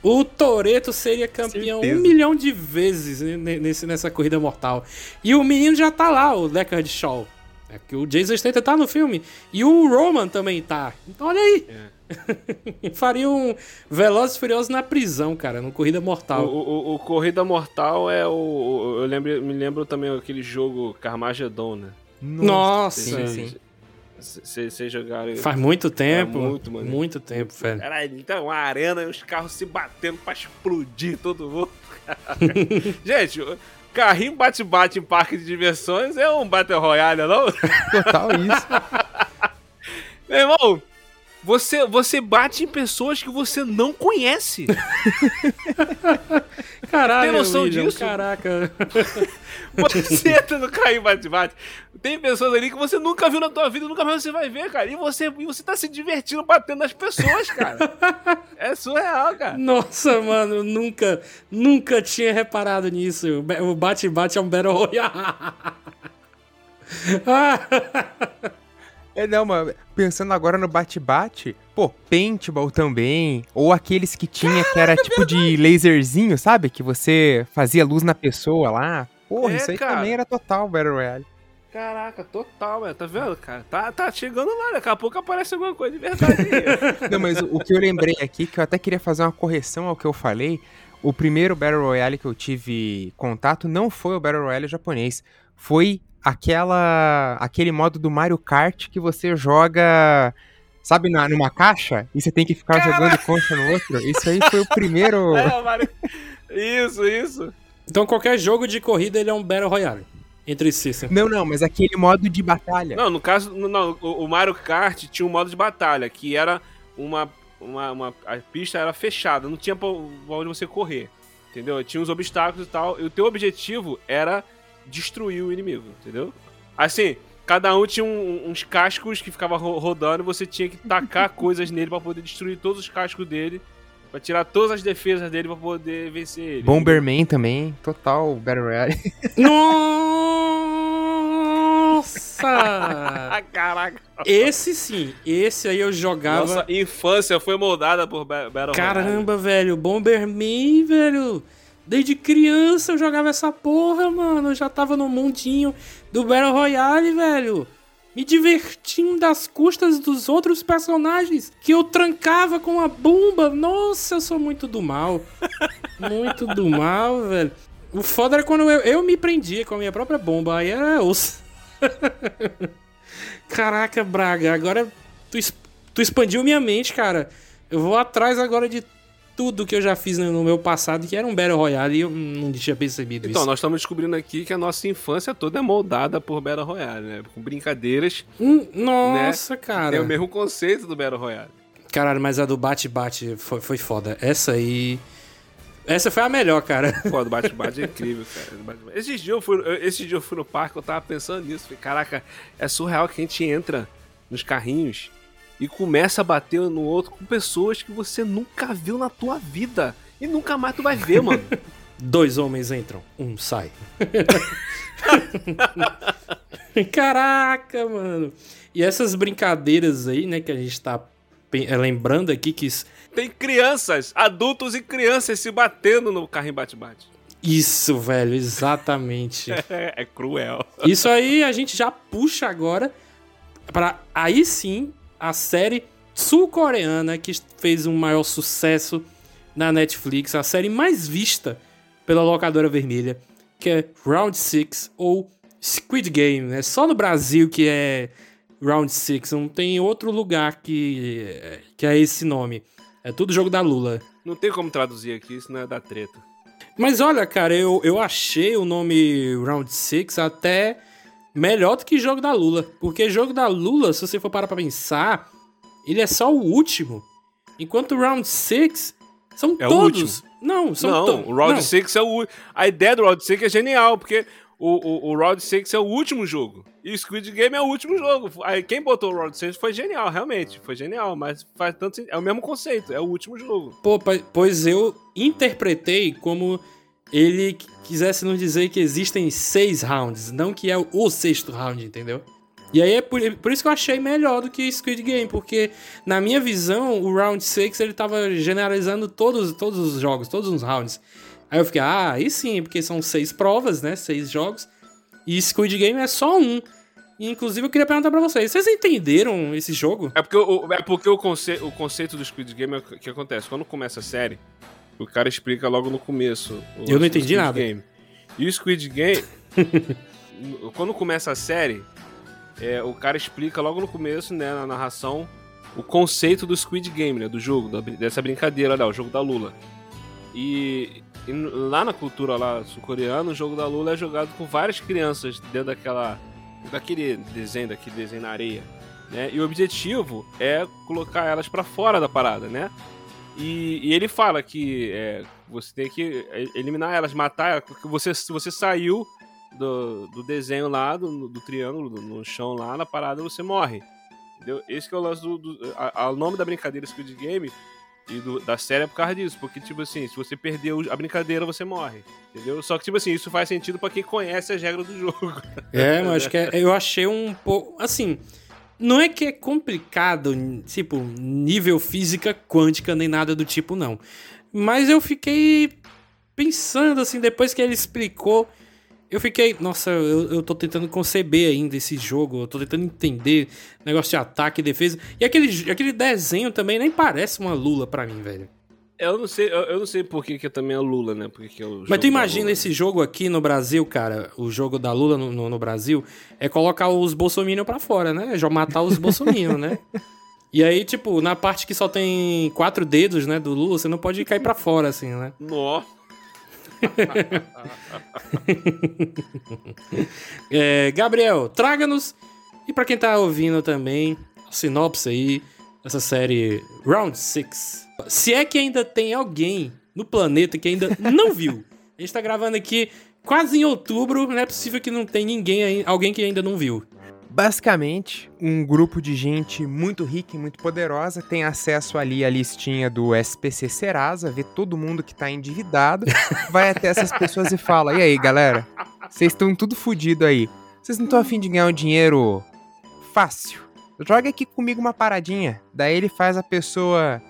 o Toreto seria campeão Certeza. um milhão de vezes nesse, nessa corrida mortal. E o menino já tá lá, o Deckard Shaw. É que o Jason Statham tá no filme. E o Roman também tá. Então olha aí. É. Faria um Velozes e Furiosos na prisão, cara, no Corrida Mortal. O, o, o Corrida Mortal é o. Eu lembro, me lembro também aquele jogo Carmageddon, né? Nossa, sim, sim. Vocês jogaram. Faz muito tempo. É muito, mano. Muito tempo, velho. Caralho, então uma arena e os carros se batendo pra explodir todo mundo. Gente, carrinho bate-bate em parque de diversões é um Battle Royale, não? Total isso. Meu irmão, você, você bate em pessoas que você não conhece. Caralho, Tem noção William, disso? Caraca. Você entra no carrinho bate-bate. Tem pessoas ali que você nunca viu na tua vida, nunca mais você vai ver, cara. E você, e você tá se divertindo batendo nas pessoas, cara. é surreal, cara. Nossa, mano, nunca, nunca tinha reparado nisso. O bate-bate é um Battle Royale. É, não, mano, pensando agora no bate-bate, pô, paintball também, ou aqueles que tinha que era tipo de laserzinho, sabe? Que você fazia luz na pessoa lá. Porra, é, isso aí cara. também era total Battle Royale. Caraca, total, velho. Tá vendo, cara? Tá, tá chegando lá, daqui a pouco aparece alguma coisa de verdade. não, mas o que eu lembrei aqui, que eu até queria fazer uma correção ao que eu falei, o primeiro Battle Royale que eu tive contato não foi o Battle Royale japonês, foi aquela aquele modo do Mario Kart que você joga, sabe, na, numa caixa e você tem que ficar jogando concha no outro. Isso aí foi o primeiro. É, Mario... Isso, isso. Então qualquer jogo de corrida ele é um Battle Royale. Entre si, sim. Não, não, mas aquele modo de batalha. Não, no caso, não, o, o Mario Kart tinha um modo de batalha, que era uma, uma, uma, A pista era fechada, não tinha pra onde você correr. Entendeu? Tinha uns obstáculos e tal. E o teu objetivo era destruir o inimigo, entendeu? Assim, cada um tinha um, uns cascos que ficava ro rodando e você tinha que tacar coisas nele para poder destruir todos os cascos dele. Pra tirar todas as defesas dele pra poder vencer ele. Bomberman também, total Battle Royale. Nossa! Caraca! Esse sim, esse aí eu jogava. Nossa infância foi moldada por Battle Royale. Caramba, velho, Bomberman, velho. Desde criança eu jogava essa porra, mano. Eu já tava no mundinho do Battle Royale, velho. Me divertindo das custas dos outros personagens que eu trancava com a bomba. Nossa, eu sou muito do mal. Muito do mal, velho. O foda era quando eu, eu me prendia com a minha própria bomba. Aí era osso. Caraca, Braga, agora tu, tu expandiu minha mente, cara. Eu vou atrás agora de tudo que eu já fiz no meu passado, que era um Battle Royale, e eu não tinha percebido então, isso. Então, nós estamos descobrindo aqui que a nossa infância toda é moldada por Battle Royale, né? Com brincadeiras. Hum, nossa, né? cara. Tem o mesmo conceito do Battle Royale. Caralho, mas a do bate-bate foi, foi foda. Essa aí. Essa foi a melhor, cara. Pô, do bate-bate é incrível, cara. Esses dias, eu fui, esses dias eu fui no parque, eu tava pensando nisso. Falei, caraca, é surreal que a gente entra nos carrinhos e começa a bater no outro com pessoas que você nunca viu na tua vida. E nunca mais tu vai ver, mano. Dois homens entram, um sai. Caraca, mano. E essas brincadeiras aí, né, que a gente tá eh, lembrando aqui que. Tem crianças, adultos e crianças se batendo no carrinho bate-bate. Isso, velho, exatamente. é, é cruel. Isso aí a gente já puxa agora para aí sim a série sul-coreana que fez um maior sucesso na Netflix, a série mais vista pela locadora vermelha, que é Round 6 ou Squid Game. É só no Brasil que é Round 6, não tem outro lugar que, que é esse nome. É tudo jogo da Lula. Não tem como traduzir aqui, isso não é da treta. Mas olha, cara, eu, eu achei o nome Round 6 até melhor do que jogo da Lula. Porque jogo da Lula, se você for parar pra pensar, ele é só o último. Enquanto o Round 6 são é todos. Não, são todos. Não, o Round 6 é o. A ideia do Round 6 é genial, porque o, o, o Round 6 é o último jogo. E o Squid Game é o último jogo. Aí quem botou o Round 6 foi genial, realmente. Foi genial, mas faz tanto É o mesmo conceito, é o último jogo. Pô, pois eu interpretei como ele quisesse nos dizer que existem seis rounds, não que é o sexto round, entendeu? E aí é por, por, isso que eu achei melhor do que Squid Game, porque na minha visão, o Round 6 ele tava generalizando todos, todos os jogos, todos os rounds. Aí eu fiquei, ah, aí sim, porque são seis provas, né? Seis jogos. E Squid Game é só um. E, inclusive, eu queria perguntar pra vocês: vocês entenderam esse jogo? É porque o, é porque o, conce, o conceito do Squid Game é o que acontece. Quando começa a série, o cara explica logo no começo. eu não entendi nada. Game. E o Squid Game, quando começa a série, é, o cara explica logo no começo, né, na narração, o conceito do Squid Game, né, do jogo, da, dessa brincadeira, né, o jogo da Lula. E, e lá na cultura lá sul-coreana, o jogo da Lula é jogado com várias crianças dentro daquela daquele desenho, daquele desenho na areia, né? E o objetivo é colocar elas para fora da parada, né? E, e ele fala que é, você tem que eliminar elas, matar, porque você, você saiu do, do desenho lá, do, do triângulo, do, no chão lá, na parada, você morre. Entendeu? Esse que é o lance do. do a, a, nome da brincadeira Squid Game e do, da série é por causa disso. Porque, tipo assim, se você perdeu a brincadeira, você morre. Entendeu? Só que, tipo assim, isso faz sentido para quem conhece as regras do jogo. É, mas que é, eu achei um pouco. Assim. Não é que é complicado, tipo, nível física quântica nem nada do tipo, não. Mas eu fiquei pensando, assim, depois que ele explicou eu fiquei, nossa, eu, eu tô tentando conceber ainda esse jogo, eu tô tentando entender negócio de ataque e defesa. E aquele, aquele desenho também nem parece uma Lula pra mim, velho. Eu não sei, eu, eu não sei por que, que também é Lula, né? Porque que é o Mas tu imagina esse jogo aqui no Brasil, cara, o jogo da Lula no, no, no Brasil, é colocar os bolsominions pra fora, né? Já matar os bolsominions, né? E aí, tipo, na parte que só tem quatro dedos, né, do Lula, você não pode cair para fora, assim, né? Nossa. é, Gabriel, traga-nos, e para quem tá ouvindo também, a sinopse aí dessa série Round 6. Se é que ainda tem alguém no planeta que ainda não viu. A gente tá gravando aqui quase em outubro, não é possível que não tenha ninguém, alguém que ainda não viu. Basicamente, um grupo de gente muito rica e muito poderosa tem acesso ali à listinha do SPC Serasa, vê todo mundo que tá endividado, vai até essas pessoas e fala: E aí, galera? Vocês estão tudo fodido aí. Vocês não estão afim de ganhar um dinheiro fácil? Joga aqui comigo uma paradinha. Daí ele faz a pessoa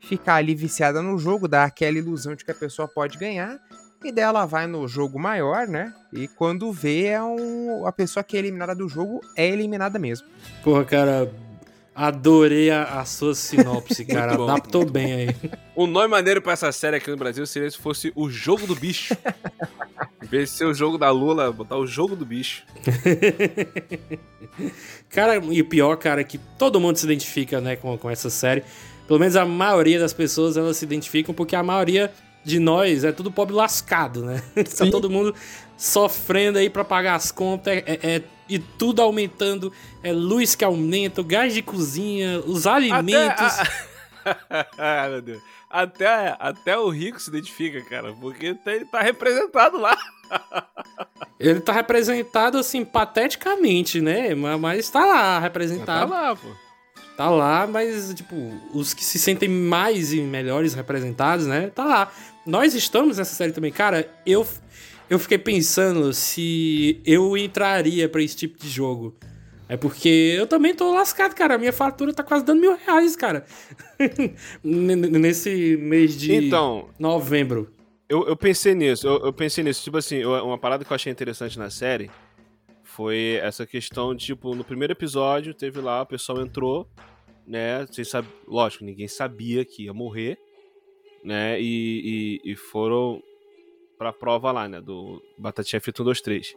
ficar ali viciada no jogo, dá aquela ilusão de que a pessoa pode ganhar. E daí ela vai no jogo maior, né? E quando vê, é um... a pessoa que é eliminada do jogo é eliminada mesmo. Porra, cara, adorei a, a sua sinopse, cara. Adaptou bem aí. O nome maneiro pra essa série aqui no Brasil seria se fosse o Jogo do Bicho. em vez de ser o jogo da Lula, botar o Jogo do Bicho. cara, e o pior, cara, é que todo mundo se identifica, né, com, com essa série. Pelo menos a maioria das pessoas, elas se identificam porque a maioria de nós é tudo pobre lascado, né? Tá todo mundo sofrendo aí para pagar as contas, é, é, é, e tudo aumentando, é luz que aumenta, o gás de cozinha, os alimentos. Até, ah, meu Deus. Até, até o rico se identifica, cara, porque tá, ele tá representado lá. ele tá representado, assim, pateticamente, né? Mas, mas tá lá, representado. Tá lá, pô tá lá, mas, tipo, os que se sentem mais e melhores representados, né, tá lá. Nós estamos nessa série também. Cara, eu, eu fiquei pensando se eu entraria para esse tipo de jogo. É porque eu também tô lascado, cara. A minha fatura tá quase dando mil reais, cara. Nesse mês de então, novembro. Eu, eu pensei nisso, eu, eu pensei nisso. Tipo assim, uma parada que eu achei interessante na série foi essa questão, tipo, no primeiro episódio, teve lá, o pessoal entrou, né? Vocês sabem, lógico, ninguém sabia que ia morrer, né? E, e, e foram pra prova lá, né? Do Batatinha Frita 1, 2, 3.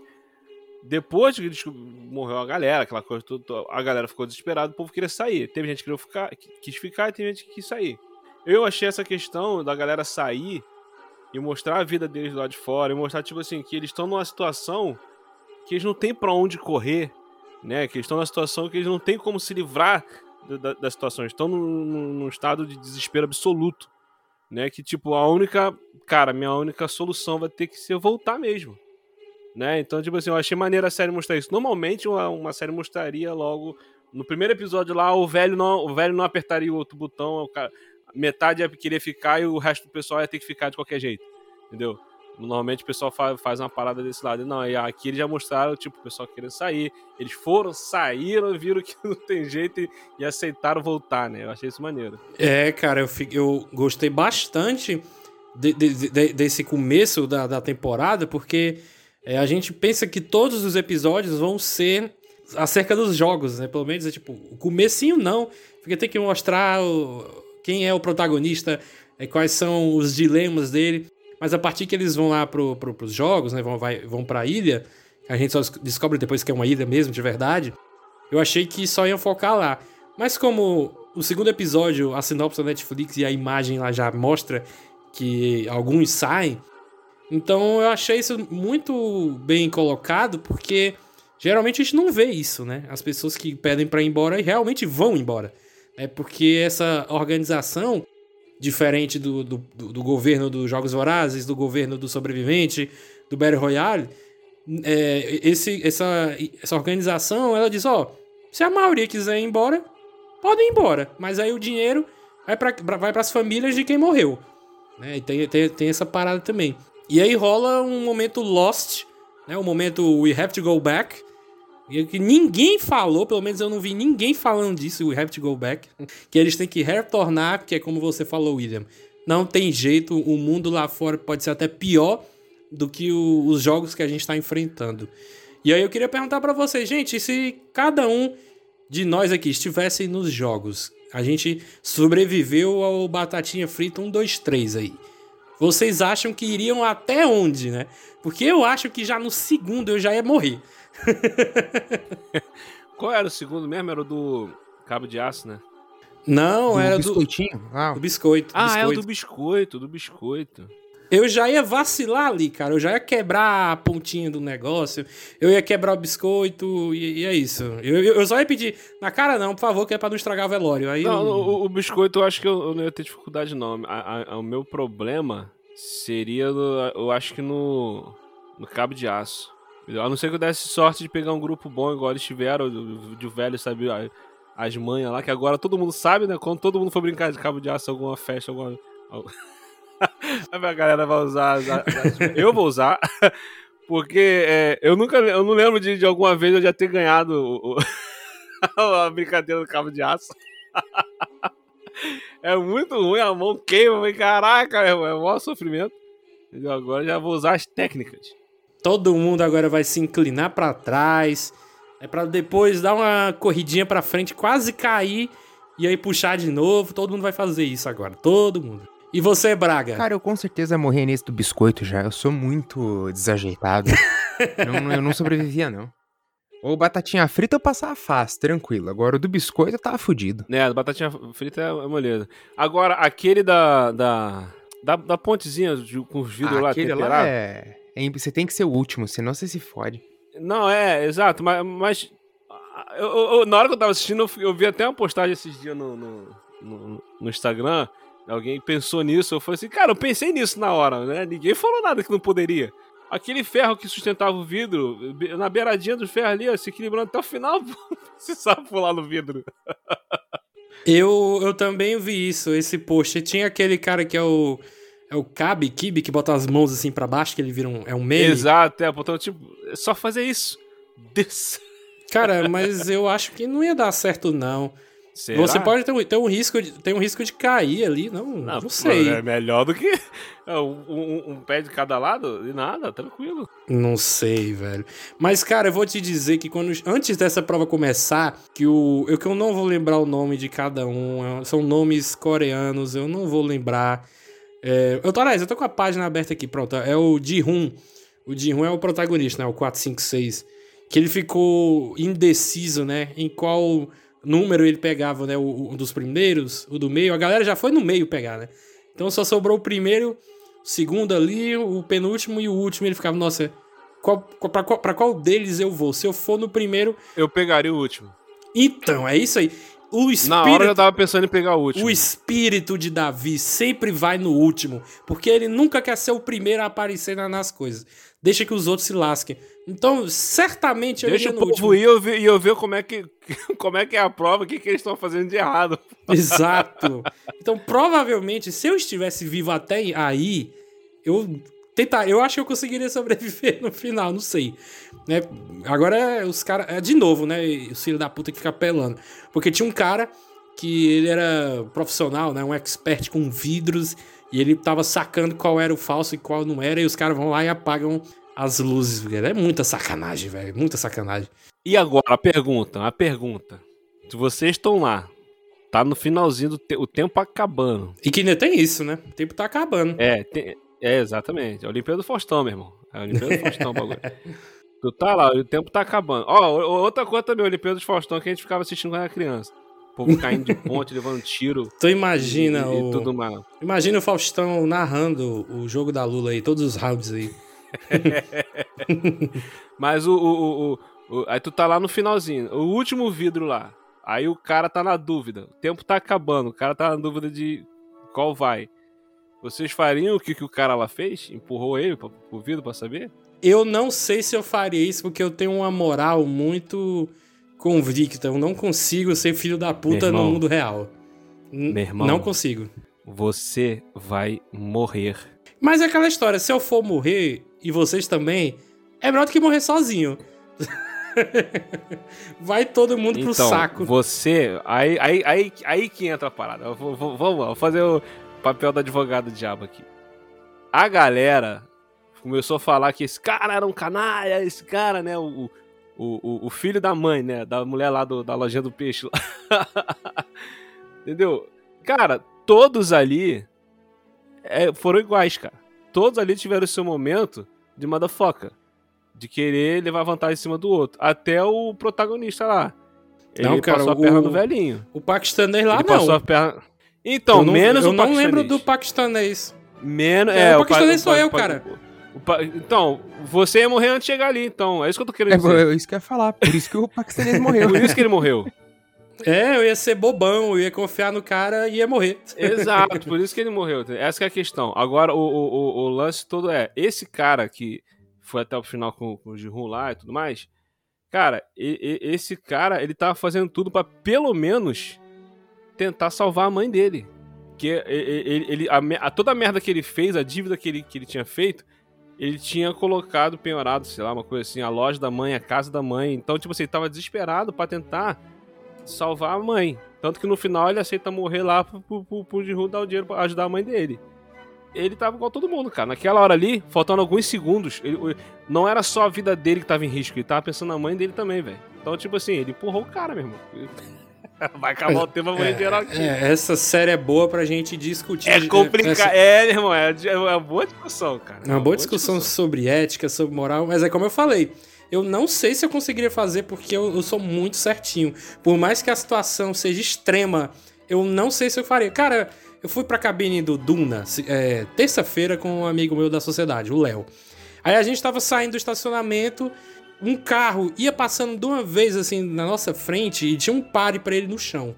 Depois que morreu a galera, aquela coisa tudo, a galera ficou desesperada, o povo queria sair. Teve gente que ficar, quis ficar e teve gente que quis sair. Eu achei essa questão da galera sair e mostrar a vida deles lá de fora, e mostrar, tipo assim, que eles estão numa situação que eles não têm para onde correr, né? Que eles estão numa situação que eles não têm como se livrar da, da situação. Estão num, num, estado de desespero absoluto, né? Que tipo a única, cara, minha única solução vai ter que ser voltar mesmo, né? Então tipo assim, eu achei maneira a série mostrar isso. Normalmente uma, uma série mostraria logo no primeiro episódio lá o velho não, o velho não apertaria o outro botão, o cara, metade ia querer ficar e o resto do pessoal ia ter que ficar de qualquer jeito, entendeu? Normalmente o pessoal faz, faz uma parada desse lado. Não, e aqui eles já mostraram, tipo, o pessoal querendo sair. Eles foram, saíram, viram que não tem jeito e, e aceitaram voltar, né? Eu achei isso maneiro. É, cara, eu, eu gostei bastante de, de, de, desse começo da, da temporada, porque é, a gente pensa que todos os episódios vão ser acerca dos jogos, né? Pelo menos é tipo, o comecinho não, porque tem que mostrar o, quem é o protagonista, é, quais são os dilemas dele. Mas a partir que eles vão lá pro, pro, pros jogos, né? Vão, vai, vão pra ilha, a gente só descobre depois que é uma ilha mesmo, de verdade. Eu achei que só iam focar lá. Mas como o segundo episódio, a sinopse da Netflix e a imagem lá já mostra que alguns saem, então eu achei isso muito bem colocado, porque geralmente a gente não vê isso, né? As pessoas que pedem para ir embora e realmente vão embora. É porque essa organização, diferente do, do, do, governo dos Jogos Vorazes, do governo do Sobrevivente, do Battle Royale, é, esse, essa, essa organização, ela diz, ó, se a maioria quiser ir embora, podem ir embora. Mas aí o dinheiro vai para vai as famílias de quem morreu. Né? E tem, tem, tem essa parada também. E aí rola um momento Lost, né? Um momento We Have to Go Back. Que ninguém falou, pelo menos eu não vi ninguém falando disso, We Have to Go Back. Que eles têm que retornar, porque é como você falou, William. Não tem jeito, o mundo lá fora pode ser até pior do que o, os jogos que a gente está enfrentando. E aí eu queria perguntar para vocês, gente, se cada um de nós aqui estivesse nos jogos, a gente sobreviveu ao Batatinha Frita 1, 2, 3 aí vocês acham que iriam até onde, né? Porque eu acho que já no segundo eu já ia morrer. Qual era o segundo mesmo? Era o do Cabo de Aço, né? Não, do era biscoitinho? do. Ah. Do biscoito. Ah, biscoito. é o do biscoito, do biscoito. Eu já ia vacilar ali, cara. Eu já ia quebrar a pontinha do negócio. Eu ia quebrar o biscoito e, e é isso. Eu, eu, só ia pedir, na cara não, por favor, que é pra não estragar o velório. Aí não, eu... o, o, biscoito eu acho que eu, eu, não ia ter dificuldade, não. A, a, o meu problema seria, no, eu acho que no, no cabo de aço. A não ser que eu desse sorte de pegar um grupo bom, igual eles tiveram, de, velho, sabe? As manhas lá, que agora todo mundo sabe, né? Quando todo mundo for brincar de cabo de aço, alguma festa, alguma. a galera vai usar. eu vou usar. Porque é, eu nunca. Eu não lembro de, de alguma vez eu já ter ganhado o, o, a brincadeira do cabo de aço. é muito ruim, a mão queima, caraca, é, é o maior sofrimento. Entendeu? Agora já vou usar as técnicas. Todo mundo agora vai se inclinar para trás. É para depois dar uma corridinha para frente, quase cair e aí puxar de novo. Todo mundo vai fazer isso agora. Todo mundo. E você, Braga? Cara, eu com certeza morri nesse do biscoito já. Eu sou muito desajeitado. não, eu não sobrevivia, não. Ou batatinha frita eu passava fácil, tranquilo. Agora o do biscoito eu tava fudido. É, a batatinha frita é, moleza. Agora, aquele da. da, da, da pontezinha de, com os vidros ah, lá, aquele lá é... é... Você tem que ser o último, senão você se fode. Não, é, exato, mas. mas eu, eu, na hora que eu tava assistindo, eu, eu vi até uma postagem esses dias no, no, no, no Instagram Alguém pensou nisso, eu falei assim, cara, eu pensei nisso na hora, né? Ninguém falou nada que não poderia. Aquele ferro que sustentava o vidro, na beiradinha do ferro ali, ó, se equilibrando até o final, precisava pular no vidro. eu, eu também vi isso, esse post. Tinha aquele cara que é o. É o Kabi, Kibi, que bota as mãos assim para baixo, que ele vira um. É um meme. Exato, é, botando tipo. É só fazer isso. Desça. Cara, mas eu acho que não ia dar certo, não. Será? Você pode ter um, ter um, risco de, ter um risco de cair ali, não, não, não sei. É melhor do que um, um, um, pé de cada lado e nada, tranquilo. Não sei, velho. Mas, cara, eu vou te dizer que quando antes dessa prova começar, que o eu que eu não vou lembrar o nome de cada um, é, são nomes coreanos, eu não vou lembrar. É, eu tô, aliás, eu tô com a página aberta aqui, pronto. É o Ji-Hun. O Ji-Hun é o protagonista, né? O 456. Que ele ficou indeciso, né? Em qual número ele pegava, né? O, o, dos primeiros, o do meio. A galera já foi no meio pegar, né? Então só sobrou o primeiro, o segundo ali, o penúltimo e o último. Ele ficava, nossa, qual, pra, qual, pra qual deles eu vou? Se eu for no primeiro. Eu pegaria o último. Então, é isso aí. O espírito, Na hora eu já tava pensando em pegar o último. O espírito de Davi sempre vai no último. Porque ele nunca quer ser o primeiro a aparecer nas coisas. Deixa que os outros se lasquem. Então, certamente eu Deixa o povo ir e eu ver, eu ver como, é que, como é que é a prova, o que, que eles estão fazendo de errado. Exato. Então, provavelmente, se eu estivesse vivo até aí, eu tentar. Eu acho que eu conseguiria sobreviver no final, não sei. Né? Agora os caras. É de novo, né? O filho da puta que fica pelando. Porque tinha um cara que ele era profissional, né? Um expert com vidros. E ele tava sacando qual era o falso e qual não era. E os caras vão lá e apagam as luzes. É muita sacanagem, velho. Muita sacanagem. E agora, a pergunta, a pergunta. Se vocês estão lá, tá no finalzinho do te o tempo acabando. E que ainda tem isso, né? O tempo tá acabando. É, tem, é exatamente. É a Olimpíada do Faustão, meu irmão. É a Olimpíada do Faustão, bagulho. Tu tá lá, o tempo tá acabando. Ó, outra coisa também, a Olimpíada do Faustão, que a gente ficava assistindo quando era criança. O povo caindo de ponte, levando tiro. Tu imagina e, o... e tudo mais. Imagina o Faustão narrando o jogo da Lula aí, todos os rounds aí. Mas o, o, o, o, Aí tu tá lá no finalzinho, o último vidro lá. Aí o cara tá na dúvida. O tempo tá acabando, o cara tá na dúvida de qual vai. Vocês fariam o que, que o cara lá fez? Empurrou ele pro, pro vidro pra saber? Eu não sei se eu faria isso, porque eu tenho uma moral muito convicta. Eu não consigo ser filho da puta irmão, no mundo real. Meu irmão, não consigo. Você vai morrer. Mas é aquela história, se eu for morrer, e vocês também, é melhor do que morrer sozinho. Vai todo mundo então, pro saco. Você. Aí, aí, aí, aí que entra a parada. Vamos lá, vou fazer o papel do advogado diabo aqui. A galera começou a falar que esse cara era um canalha, esse cara, né? O, o, o, filho da mãe, né? Da mulher lá do, da lojinha do peixe. Entendeu? Cara, todos ali é, foram iguais, cara. Todos ali tiveram o seu momento de motherfucker de querer levar vantagem em cima do outro. Até o protagonista lá. Ele não, cara, passou a perna o, no velhinho. O paquistanês lá ele não. Passou a perna... Então, eu não, menos eu o não lembro do paquistanês. Menos, é, é, o paquistanês sou o, eu, cara. Então, você ia morrer antes de chegar ali, então. É isso que eu tô querendo é, dizer. É isso que eu ia falar. Por isso que o paquistanês morreu. Por isso que ele morreu. É, eu ia ser bobão, eu ia confiar no cara e ia morrer. Exato, por isso que ele morreu. Essa é a questão. Agora, o, o, o, lance todo é, esse cara que foi até o final com, com o Jihun lá e tudo mais. Cara, e, e, esse cara, ele tava fazendo tudo para pelo menos tentar salvar a mãe dele. Que ele, ele a, a, toda a merda que ele fez, a dívida que ele, que ele tinha feito, ele tinha colocado penhorado, sei lá, uma coisa assim, a loja da mãe, a casa da mãe. Então, tipo assim, ele tava desesperado para tentar salvar a mãe. Tanto que no final ele aceita morrer lá pro, pro, pro, Jihun dar o dinheiro pra ajudar a mãe dele ele tava igual todo mundo, cara. Naquela hora ali, faltando alguns segundos, ele, não era só a vida dele que tava em risco, ele tava pensando na mãe dele também, velho. Então, tipo assim, ele empurrou o cara, meu irmão. Vai acabar o tempo, vai morrer geral aqui. É, essa série é boa pra gente discutir. É complicado. Essa... É, irmão, é, é uma boa discussão, cara. É uma, uma boa, discussão, discussão, sobre ética, sobre moral, mas é como eu falei. Eu não sei se eu conseguiria fazer porque eu, eu sou muito certinho. Por mais que a situação seja extrema, eu não sei se eu faria. Cara, eu fui pra cabine do Duna é, terça-feira com um amigo meu da sociedade, o Léo. Aí a gente tava saindo do estacionamento, um carro ia passando de uma vez assim na nossa frente e tinha um pare para ele no chão.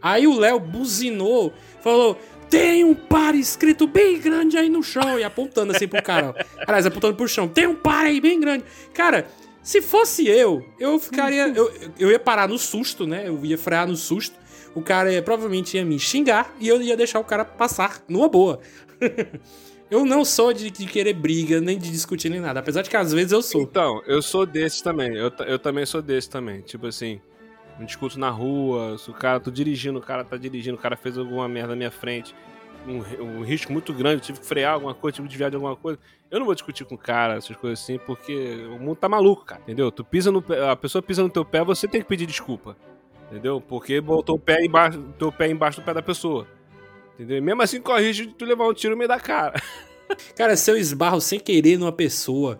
Aí o Léo buzinou, falou: tem um pare escrito bem grande aí no chão. E apontando assim pro cara. Aliás, apontando pro chão. Tem um pare aí bem grande. Cara, se fosse eu, eu ficaria. Eu, eu ia parar no susto, né? Eu ia frear no susto o cara ia, provavelmente ia me xingar e eu ia deixar o cara passar numa boa. eu não sou de, de, querer briga, nem de discutir nem nada, apesar de que às vezes eu sou. Então, eu sou desse também. Eu, eu também sou desse também. Tipo assim, um discurso na rua, se o cara, tô dirigindo, o cara tá dirigindo, o cara fez alguma merda na minha frente. Um, um, risco muito grande, tive que frear alguma coisa, tive que desviar de alguma coisa. Eu não vou discutir com o cara, essas coisas assim, porque o mundo tá maluco, cara. Entendeu? Tu pisa no a pessoa pisa no teu pé, você tem que pedir desculpa. Entendeu? Porque botou o pé embaixo, teu pé embaixo do pé da pessoa. Entendeu? E mesmo assim corre risco de tu levar um tiro no meio da cara. Cara, se eu esbarro sem querer numa pessoa,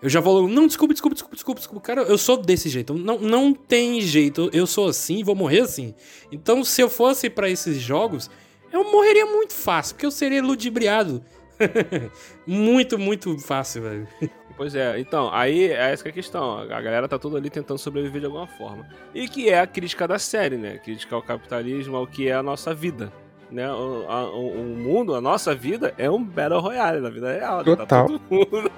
eu já vou não, desculpa, desculpa, desculpa, desculpa, desculpa. Cara, eu sou desse jeito. Não, não tem jeito. Eu sou assim e vou morrer assim. Então, se eu fosse para esses jogos, eu morreria muito fácil, porque eu seria ludibriado. muito, muito fácil, velho. Pois é, então, aí é essa que é a questão. A galera tá toda ali tentando sobreviver de alguma forma. E que é a crítica da série, né? Crítica ao capitalismo, ao que é a nossa vida. Né? O, a, o, mundo, a nossa vida é um Battle Royale na vida real. Né? Tá Total. Tá todo mundo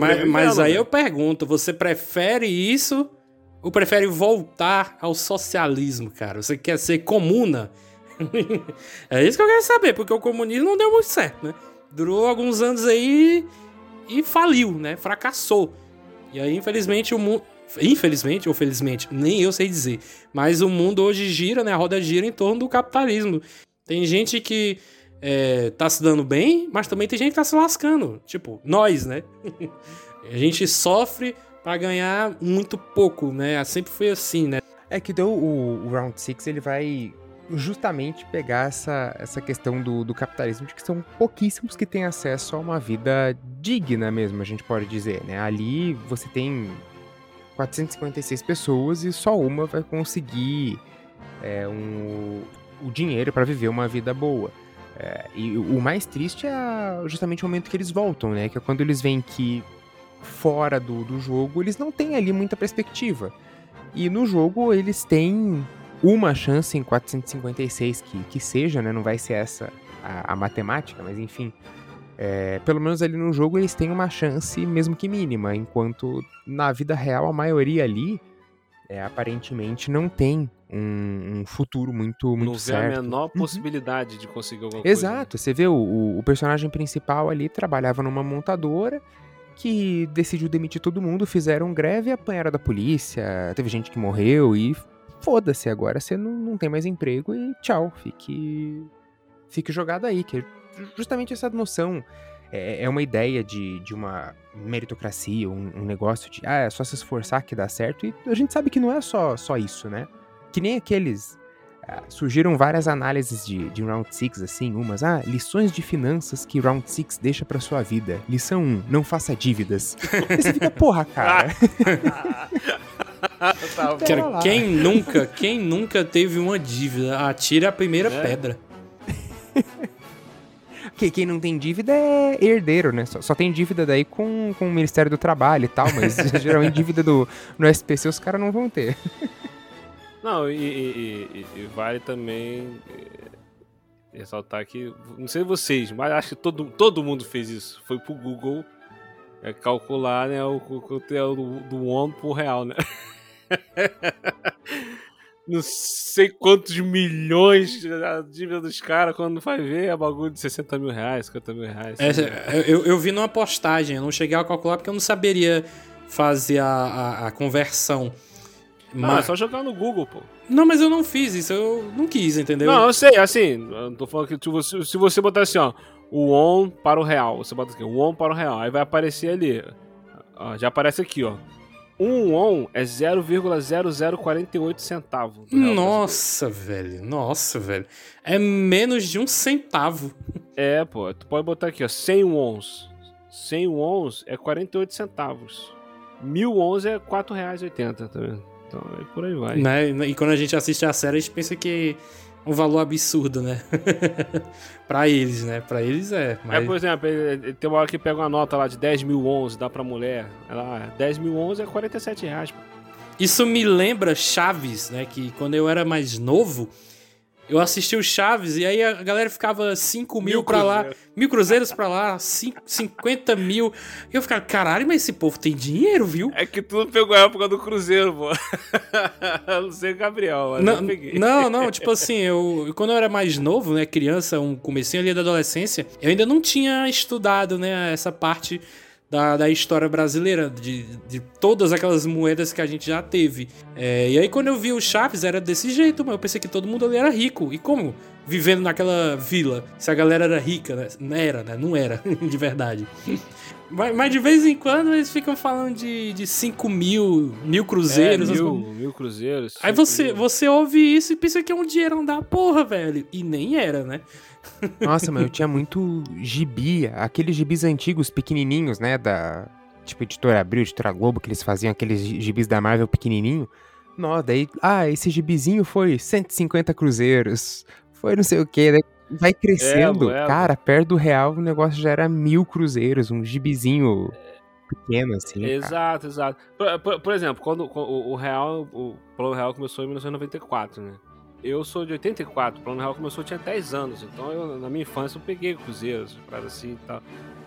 mas, mas aí né? eu pergunto, você prefere isso ou prefere voltar ao socialismo, cara? Você quer ser comuna? é isso que eu quero saber, porque o comunismo não deu muito certo, né? Durou alguns anos aí e faliu, né? Fracassou. E aí, infelizmente, o mundo. Infelizmente ou felizmente, nem eu sei dizer. Mas o mundo hoje gira, né? A roda gira em torno do capitalismo. Tem gente que é, tá se dando bem, mas também tem gente que tá se lascando. Tipo, nós, né? a gente sofre para ganhar muito pouco, né? Sempre foi assim, né? É que deu o, o Round 6, ele vai justamente pegar essa, essa questão do, do capitalismo, de que são pouquíssimos que têm acesso a uma vida digna mesmo, a gente pode dizer, né? Ali você tem 456 pessoas e só uma vai conseguir é, um, o dinheiro para viver uma vida boa. É, e o mais triste é justamente o momento que eles voltam, né? Que é quando eles veem que fora do, do jogo eles não têm ali muita perspectiva. E no jogo eles têm uma chance em 456 que, que seja, né? Não vai ser essa a, a matemática, mas enfim. É, pelo menos ali no jogo eles têm uma chance, mesmo que mínima, enquanto na vida real a maioria ali é, aparentemente não tem um, um, futuro muito, muito não certo. Não vê a menor uhum. possibilidade de conseguir alguma coisa. Exato, você vê o, o, personagem principal ali trabalhava numa montadora que decidiu demitir todo mundo, fizeram greve e apanharam da polícia, teve gente que morreu e foda-se, agora você não, não tem mais emprego e tchau, fique, fique jogado aí. Que justamente essa noção é, é uma ideia de, de uma meritocracia, um, um, negócio de, ah, é só se esforçar que dá certo. E a gente sabe que não é só, só isso, né? Que nem aqueles. Ah, surgiram várias análises de, de Round 6, assim, umas, ah, lições de finanças que Round 6 deixa pra sua vida. Lição 1, não faça dívidas. e você fica, porra, cara. tá, Cara, quem nunca, quem nunca teve uma dívida, atira a primeira é. pedra. que quem não tem dívida é herdeiro, né? Só, só, tem dívida daí com, com o Ministério do Trabalho e tal, mas geralmente dívida do, no SPC os caras não vão ter. Não, e, e, e, e, vale também eh, ressaltar que, não sei vocês, mas acho que todo, todo mundo fez isso. Foi pro Google é, calcular né, o, conteúdo do, do ONU pro real, né? não sei quantos milhões a dívida dos caras, quando vai ver, é bagulho de 60 mil reais, 50 mil reais. É, eu, eu vi numa postagem, eu não cheguei a calcular porque eu não saberia fazer a, a, a conversão. Não, mas... é só jogar no Google, pô. Não, mas eu não fiz isso, eu não quis, entendeu? Não, eu sei, assim, eu tô falando que se você, se você botar assim, ó, o ON para o real, você bota aqui, o ON para o real, aí vai aparecer ali, ó, já aparece aqui, ó, um on é 0,0048 centavo. Nossa, velho. Nossa, velho. É menos de um centavo. É, pô. Tu pode botar aqui, ó. 100 ons. 100 ons é 48 centavos. Mil ons é 4,80, tá vendo? Então, é por aí vai. Né? E quando a gente assiste a série, a gente pensa que um valor absurdo, né? pra eles, né? Pra eles é. é mas... É, por exemplo, tem uma hora que pega uma nota lá de 10 mil 11, dá pra mulher. Ela, 10 mil 11 é 47 reais, pô. Isso me lembra Chaves, né? Que quando eu era mais novo, eu assisti o Chaves e aí a galera ficava 5 mil, mil pra lá, mil cruzeiros pra lá, 50 mil. E eu ficava, caralho, mas esse povo tem dinheiro, viu? É que tu pegou a época do cruzeiro, pô. não sei o Gabriel, mas não, eu peguei. Não, não, tipo assim, eu quando eu era mais novo, né, criança, um comecinho ali da adolescência, eu ainda não tinha estudado, né, essa parte da, da história brasileira, de, de todas aquelas moedas que a gente já teve. É, e aí, quando eu vi o Chaves, era desse jeito, mas eu pensei que todo mundo ali era rico. E como? Vivendo naquela vila, se a galera era rica, né? Não era, né? Não era, de verdade. Mas, mas, de vez em quando eles ficam falando de, de 5 mil, mil cruzeiros. É, mil, mil cruzeiros. Aí você, mil. você ouve isso e pensa que é um dinheirão da porra, velho. E nem era, né? Nossa, mas eu tinha muito gibi, aqueles gibis antigos, pequenininhos, né, da... Tipo, Editora Abril, Editora Globo, que eles faziam aqueles gibis da Marvel pequenininho. Nossa, daí... Ah, esse gibizinho foi 150 cruzeiros, foi não sei o que, vai crescendo. É, cara, perto do real o negócio já era mil cruzeiros, um gibizinho pequeno, assim. Exato, cara. exato. Por, por, por, exemplo, quando o, o, real, o plano real começou em 1994, né? Eu sou de 84, o Plano Real começou, eu tinha 10 anos, então eu, na minha infância eu peguei cruzeiros, para assim e tal.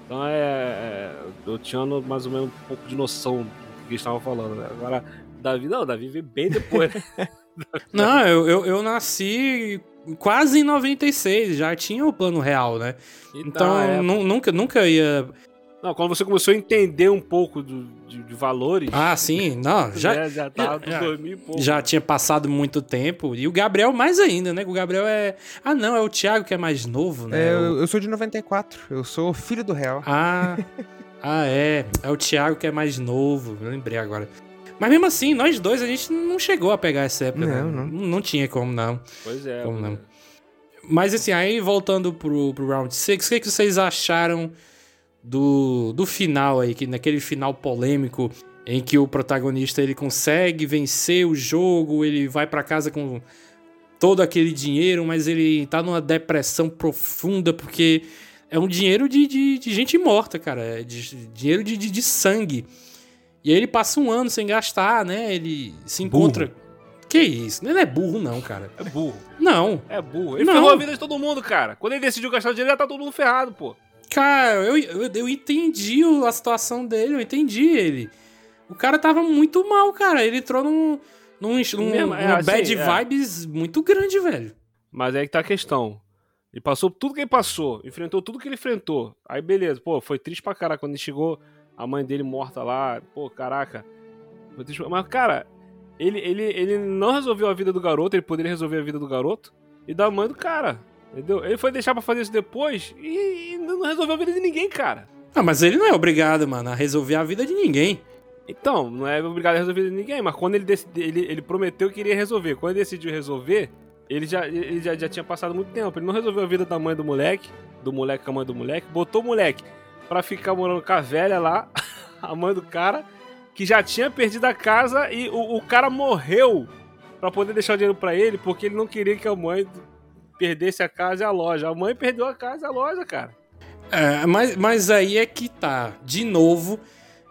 Então é, é, eu tinha mais ou menos um pouco de noção do que estavam falando, né? Agora, Davi, não, Davi veio bem depois. não, eu, eu, eu nasci quase em 96, já tinha o plano real, né? Então, é... nunca, nunca ia não, quando você começou a entender um pouco do, de, de, valores. Ah, sim, não, já. É, já tava já, dormir pouco. Já tinha passado muito tempo. E o Gabriel mais ainda, né? O Gabriel é. Ah, não, é o Thiago que é mais novo, né? É, eu, eu sou de 94. Eu sou filho do Real. Ah. ah, é. É o Thiago que é mais novo. Eu lembrei agora. Mas mesmo assim, nós dois, a gente não chegou a pegar essa época. Não, né? não. Não tinha como, não. Pois é. Como não. Mas assim, aí voltando pro, pro Round 6, o que, que vocês acharam do, do final aí, que naquele final polêmico em que o protagonista ele consegue vencer o jogo, ele vai para casa com todo aquele dinheiro, mas ele tá numa depressão profunda porque é um dinheiro de, de, de gente morta, cara, é de, dinheiro de, de, de, sangue. E aí ele passa um ano sem gastar, né? Ele se encontra. Burro. Que isso? Ele não é burro, não, cara. É burro. Não. É burro. Ele não. ferrou a vida de todo mundo, cara. Quando ele decidiu gastar o dinheiro, já tá todo mundo ferrado, pô. Cara, eu, eu, eu entendi a situação dele, eu entendi ele. O cara tava muito mal, cara. Ele entrou num, num, num, Mesmo, é, assim, bad é. vibes muito grande, velho. Mas é que tá a questão. Ele passou tudo que ele passou, enfrentou tudo que ele enfrentou. Aí beleza, pô, foi triste pra caraca quando ele chegou, a mãe dele morta lá, pô, caraca. Mas, cara, ele, ele, ele não resolveu a vida do garoto, ele poderia resolver a vida do garoto e da mãe do cara. Entendeu? Ele foi deixar pra fazer isso depois e, não resolveu a vida de ninguém, cara. Ah, mas ele não é obrigado, mano, a resolver a vida de ninguém. Então, não é obrigado a resolver a vida de ninguém, mas quando ele, decidi, ele, ele prometeu que iria resolver. Quando ele decidiu resolver, ele já, ele já, já tinha passado muito tempo. Ele não resolveu a vida da mãe do moleque, do moleque com a mãe do moleque, botou o moleque pra ficar morando com a velha lá, a mãe do cara, que já tinha perdido a casa e o, o cara morreu pra poder deixar o dinheiro pra ele, porque ele não queria que a mãe perdesse a casa e a loja. A mãe perdeu a casa e a loja, cara. É, mas, mas aí é que tá. De novo,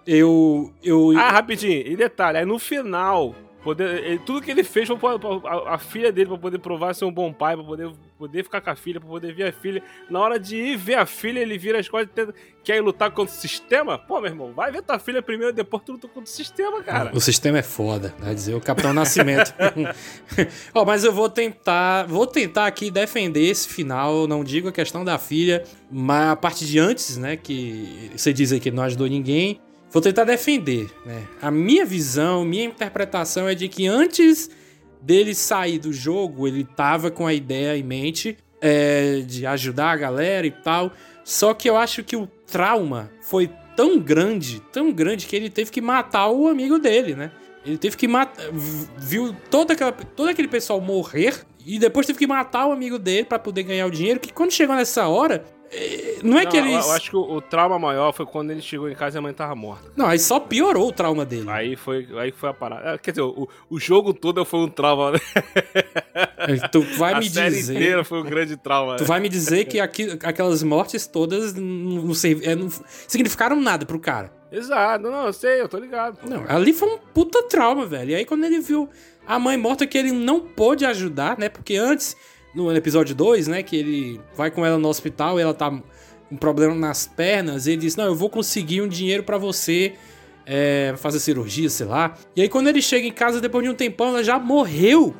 eu. eu... Ah, rapidinho. E detalhe, aí no final Poder, ele, tudo que ele fez pra, a, a, filha dele pra poder provar ser um bom pai, pra poder, poder ficar com a filha, pra poder ver a filha. Na hora de ir ver a filha, ele vira as costas e tenta, quer ir lutar contra o sistema? Pô, meu irmão, vai ver tua filha primeiro, depois tu luta contra o sistema, cara. O sistema é foda, vai dizer o Capitão Nascimento. Ó, oh, mas eu vou tentar, vou tentar aqui defender esse final, não digo a questão da filha, mas a parte de antes, né, que você diz aí que não ajudou ninguém. Vou tentar defender, né? A minha visão, minha interpretação é de que antes dele sair do jogo, ele tava com a ideia em mente é, de ajudar a galera e tal. Só que eu acho que o trauma foi tão grande, tão grande, que ele teve que matar o amigo dele, né? Ele teve que matar. Viu toda aquela, todo aquele pessoal morrer e depois teve que matar o amigo dele para poder ganhar o dinheiro. Que quando chegou nessa hora, não é não, que eles. Eu acho que o, o, trauma maior foi quando ele chegou em casa e a mãe tava morta. Não, aí só piorou o trauma dele. Aí foi, aí foi a parada. É, quer dizer, o, o jogo todo foi um trauma. Né? Tu vai a me série dizer. inteira foi um grande trauma. Tu né? vai me dizer que aqui, aquelas mortes todas não, não, é, não significaram nada pro cara. Exato, não, eu sei, eu tô ligado. Pô. Não, ali foi um puta trauma, velho. E aí quando ele viu a mãe morta que ele não pôde ajudar, né? Porque antes no episódio 2, né? Que ele vai com ela no hospital e ela tá com problema nas pernas. ele diz: Não, eu vou conseguir um dinheiro para você é, fazer cirurgia, sei lá. E aí, quando ele chega em casa, depois de um tempão, ela já morreu.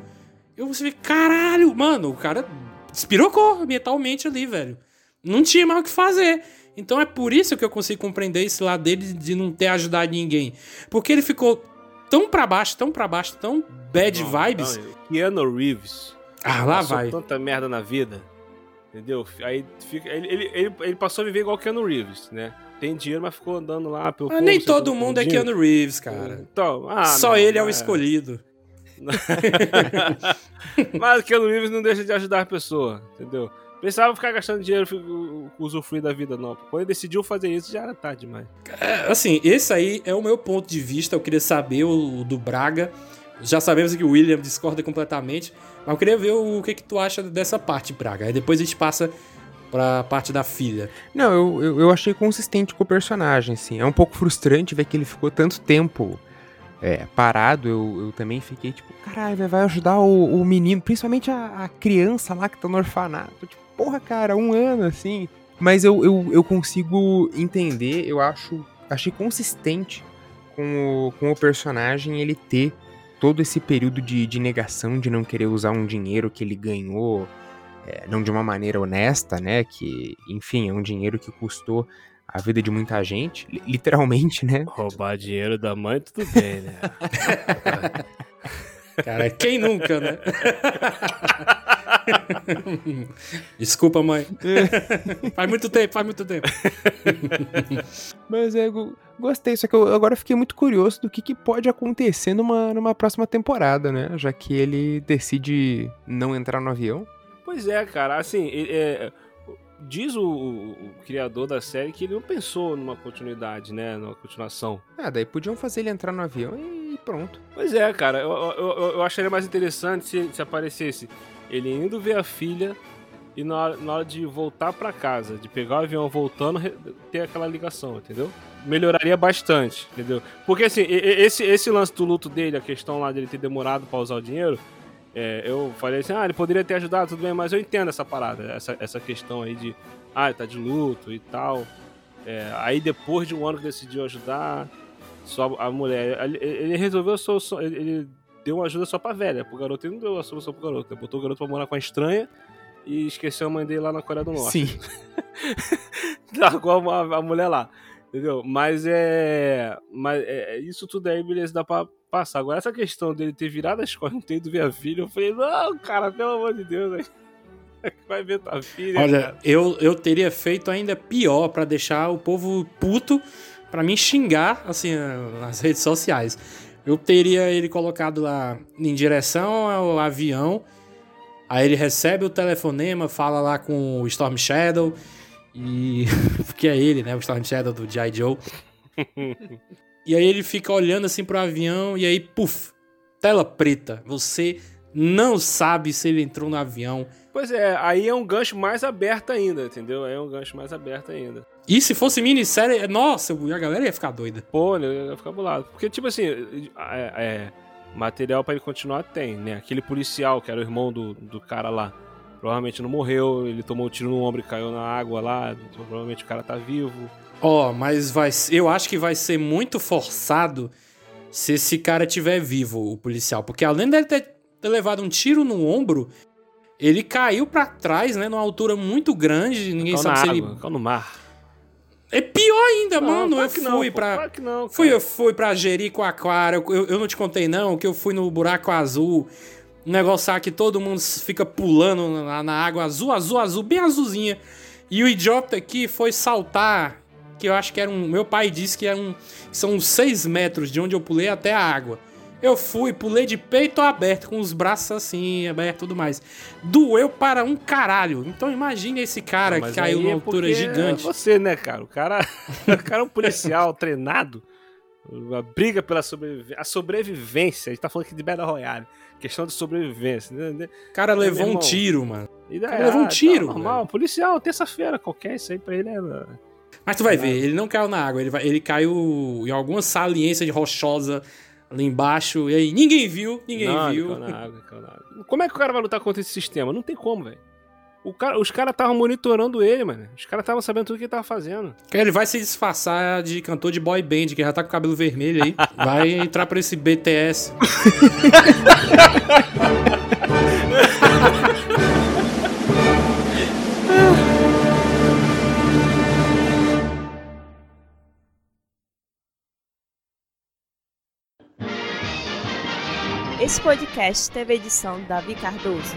Eu você vê, caralho, mano, o cara despirocou mentalmente ali, velho. Não tinha mais o que fazer. Então é por isso que eu consigo compreender esse lado dele de não ter ajudado ninguém. Porque ele ficou tão pra baixo, tão pra baixo, tão bad não, vibes. Não, Keanu Reeves ah, lá vai. tanta merda na vida. Entendeu? Aí fica, ele, ele, ele, ele passou a viver igual Keanu Reeves, né? Tem dinheiro, mas ficou andando lá pelo. Ah, nem todo mundo é Keanu Reeves, cara. Então, ah, Só não, ele é o é. escolhido. mas o Keanu Reeves não deixa de ajudar a pessoa, entendeu? Pensava ficar gastando dinheiro usufruir da vida, não. Quando ele decidiu fazer isso, já era tarde demais. É, assim, esse aí é o meu ponto de vista. Eu queria saber o, o do Braga. Já sabemos que o William discorda completamente. Mas eu queria ver o que, que tu acha dessa parte, Braga. Aí depois a gente passa pra parte da filha. Não, eu, eu, eu achei consistente com o personagem, assim. É um pouco frustrante ver que ele ficou tanto tempo é, parado. Eu, eu também fiquei tipo, caralho, vai ajudar o, o menino, principalmente a, a, criança lá que tá no orfanato. Tipo, porra, cara, um ano assim. Mas eu, eu, eu consigo entender, eu acho. Achei consistente com o, com o personagem ele ter todo esse período de, de negação, de não querer usar um dinheiro que ele ganhou é, não de uma maneira honesta, né? Que, enfim, é um dinheiro que custou a vida de muita gente, literalmente, né? Roubar dinheiro da mãe, tudo bem, né? Cara, quem nunca, né? Desculpa, mãe. faz muito tempo, faz muito tempo. Mas é, gostei, só que eu agora fiquei muito curioso do que, que pode acontecer numa, numa próxima temporada, né? Já que ele decide não entrar no avião. Pois é, cara, assim, é, diz o, o, o, criador da série que ele não pensou numa continuidade, né? Numa continuação. Ah, daí podiam fazer ele entrar no avião e pronto. Pois é, cara, eu, eu, eu acharia mais interessante se, se aparecesse ele indo ver a filha e na hora, na hora de voltar para casa, de pegar o avião voltando, ter aquela ligação, entendeu? Melhoraria bastante, entendeu? Porque assim, esse, esse lance do luto dele, a questão lá dele ter demorado para usar o dinheiro, é, eu falei assim, ah, ele poderia ter ajudado, tudo bem, mas eu entendo essa parada, essa, essa questão aí de, ah, ele tá de luto e tal. É, aí depois de um ano que decidiu ajudar, só a mulher, ele, ele resolveu, só, ele deu uma ajuda só pra velha. Pro garoto ele não deu a solução pro garoto. Ele botou o garoto pra morar com a estranha e esqueceu a mãe dele lá na Coreia do Norte. Sim. Largou a, a, mulher lá. Entendeu? Mas é. Mas é, isso tudo aí, beleza, dá pra passar. Agora, essa questão dele ter virado as costas e ter ido ver a filha, eu falei, não, cara, pelo amor de Deus, velho. Vai ver tua filha. Olha, eu, eu teria feito ainda pior para deixar o povo puto para me xingar, assim, nas redes sociais. Eu teria ele colocado lá em direção ao avião. Aí ele recebe o telefonema, fala lá com o Storm Shadow. E. que é ele, né? O Storm Shadow do G.I. Joe. e aí ele fica olhando assim pro avião e aí, puf! Tela preta. Você não sabe se ele entrou no avião. Pois é, aí é um gancho mais aberto ainda, entendeu? Aí é um gancho mais aberto ainda. E se fosse minissérie, nossa, a galera ia ficar doida. Pô, ia ficar bolado. Porque, tipo assim, é, é material para ele continuar tem, né? Aquele policial que era o irmão do, do cara lá. Provavelmente não morreu, ele tomou um tiro no ombro e caiu na água lá. Então, provavelmente o cara tá vivo. Ó, oh, mas vai, eu acho que vai ser muito forçado se esse cara tiver vivo, o policial. Porque além dele ter, ter levado um tiro no ombro, ele caiu para trás, né? Numa altura muito grande. Ninguém caiu sabe se água, ele. Caiu no mar. É pior ainda, não, mano. Eu fui não, pra. Pô, não, fui, eu fui pra Jericoacoara. Eu, eu não te contei, não, que eu fui no buraco azul. Negócio que todo mundo fica pulando na, na água azul, azul, azul, bem azulzinha. E o idiota aqui foi saltar, que eu acho que era um. Meu pai disse que, era um, são uns 6 metros de onde eu pulei até a água. Eu fui, pulei de peito aberto, com os braços assim, aberto e tudo mais. Doeu para um caralho. Então imagine esse cara não, que caiu numa é altura gigante. É você, né, cara? O cara, o cara é um policial treinado. A briga pela sobrevivência. A sobrevivência. A gente tá falando aqui de Battle Royale. Questão de sobrevivência. Né? O cara levou um tiro, mano. O cara levou um ah, tiro. Tá normal, policial, terça-feira, qualquer, isso aí pra ele é. Mas tu vai ver, ele não caiu na água, ele, vai, ele caiu em alguma saliência de rochosa ali embaixo, e aí ninguém viu, ninguém não, viu. na água, na água. Como é que o cara vai lutar contra esse sistema? Não tem como, velho. Cara, os caras estavam monitorando ele, mano. Os caras estavam sabendo tudo que ele tava fazendo. Ele vai se disfarçar de cantor de boy band, que já tá com o cabelo vermelho aí. vai entrar pra esse BTS. Esse podcast teve edição Davi Cardoso.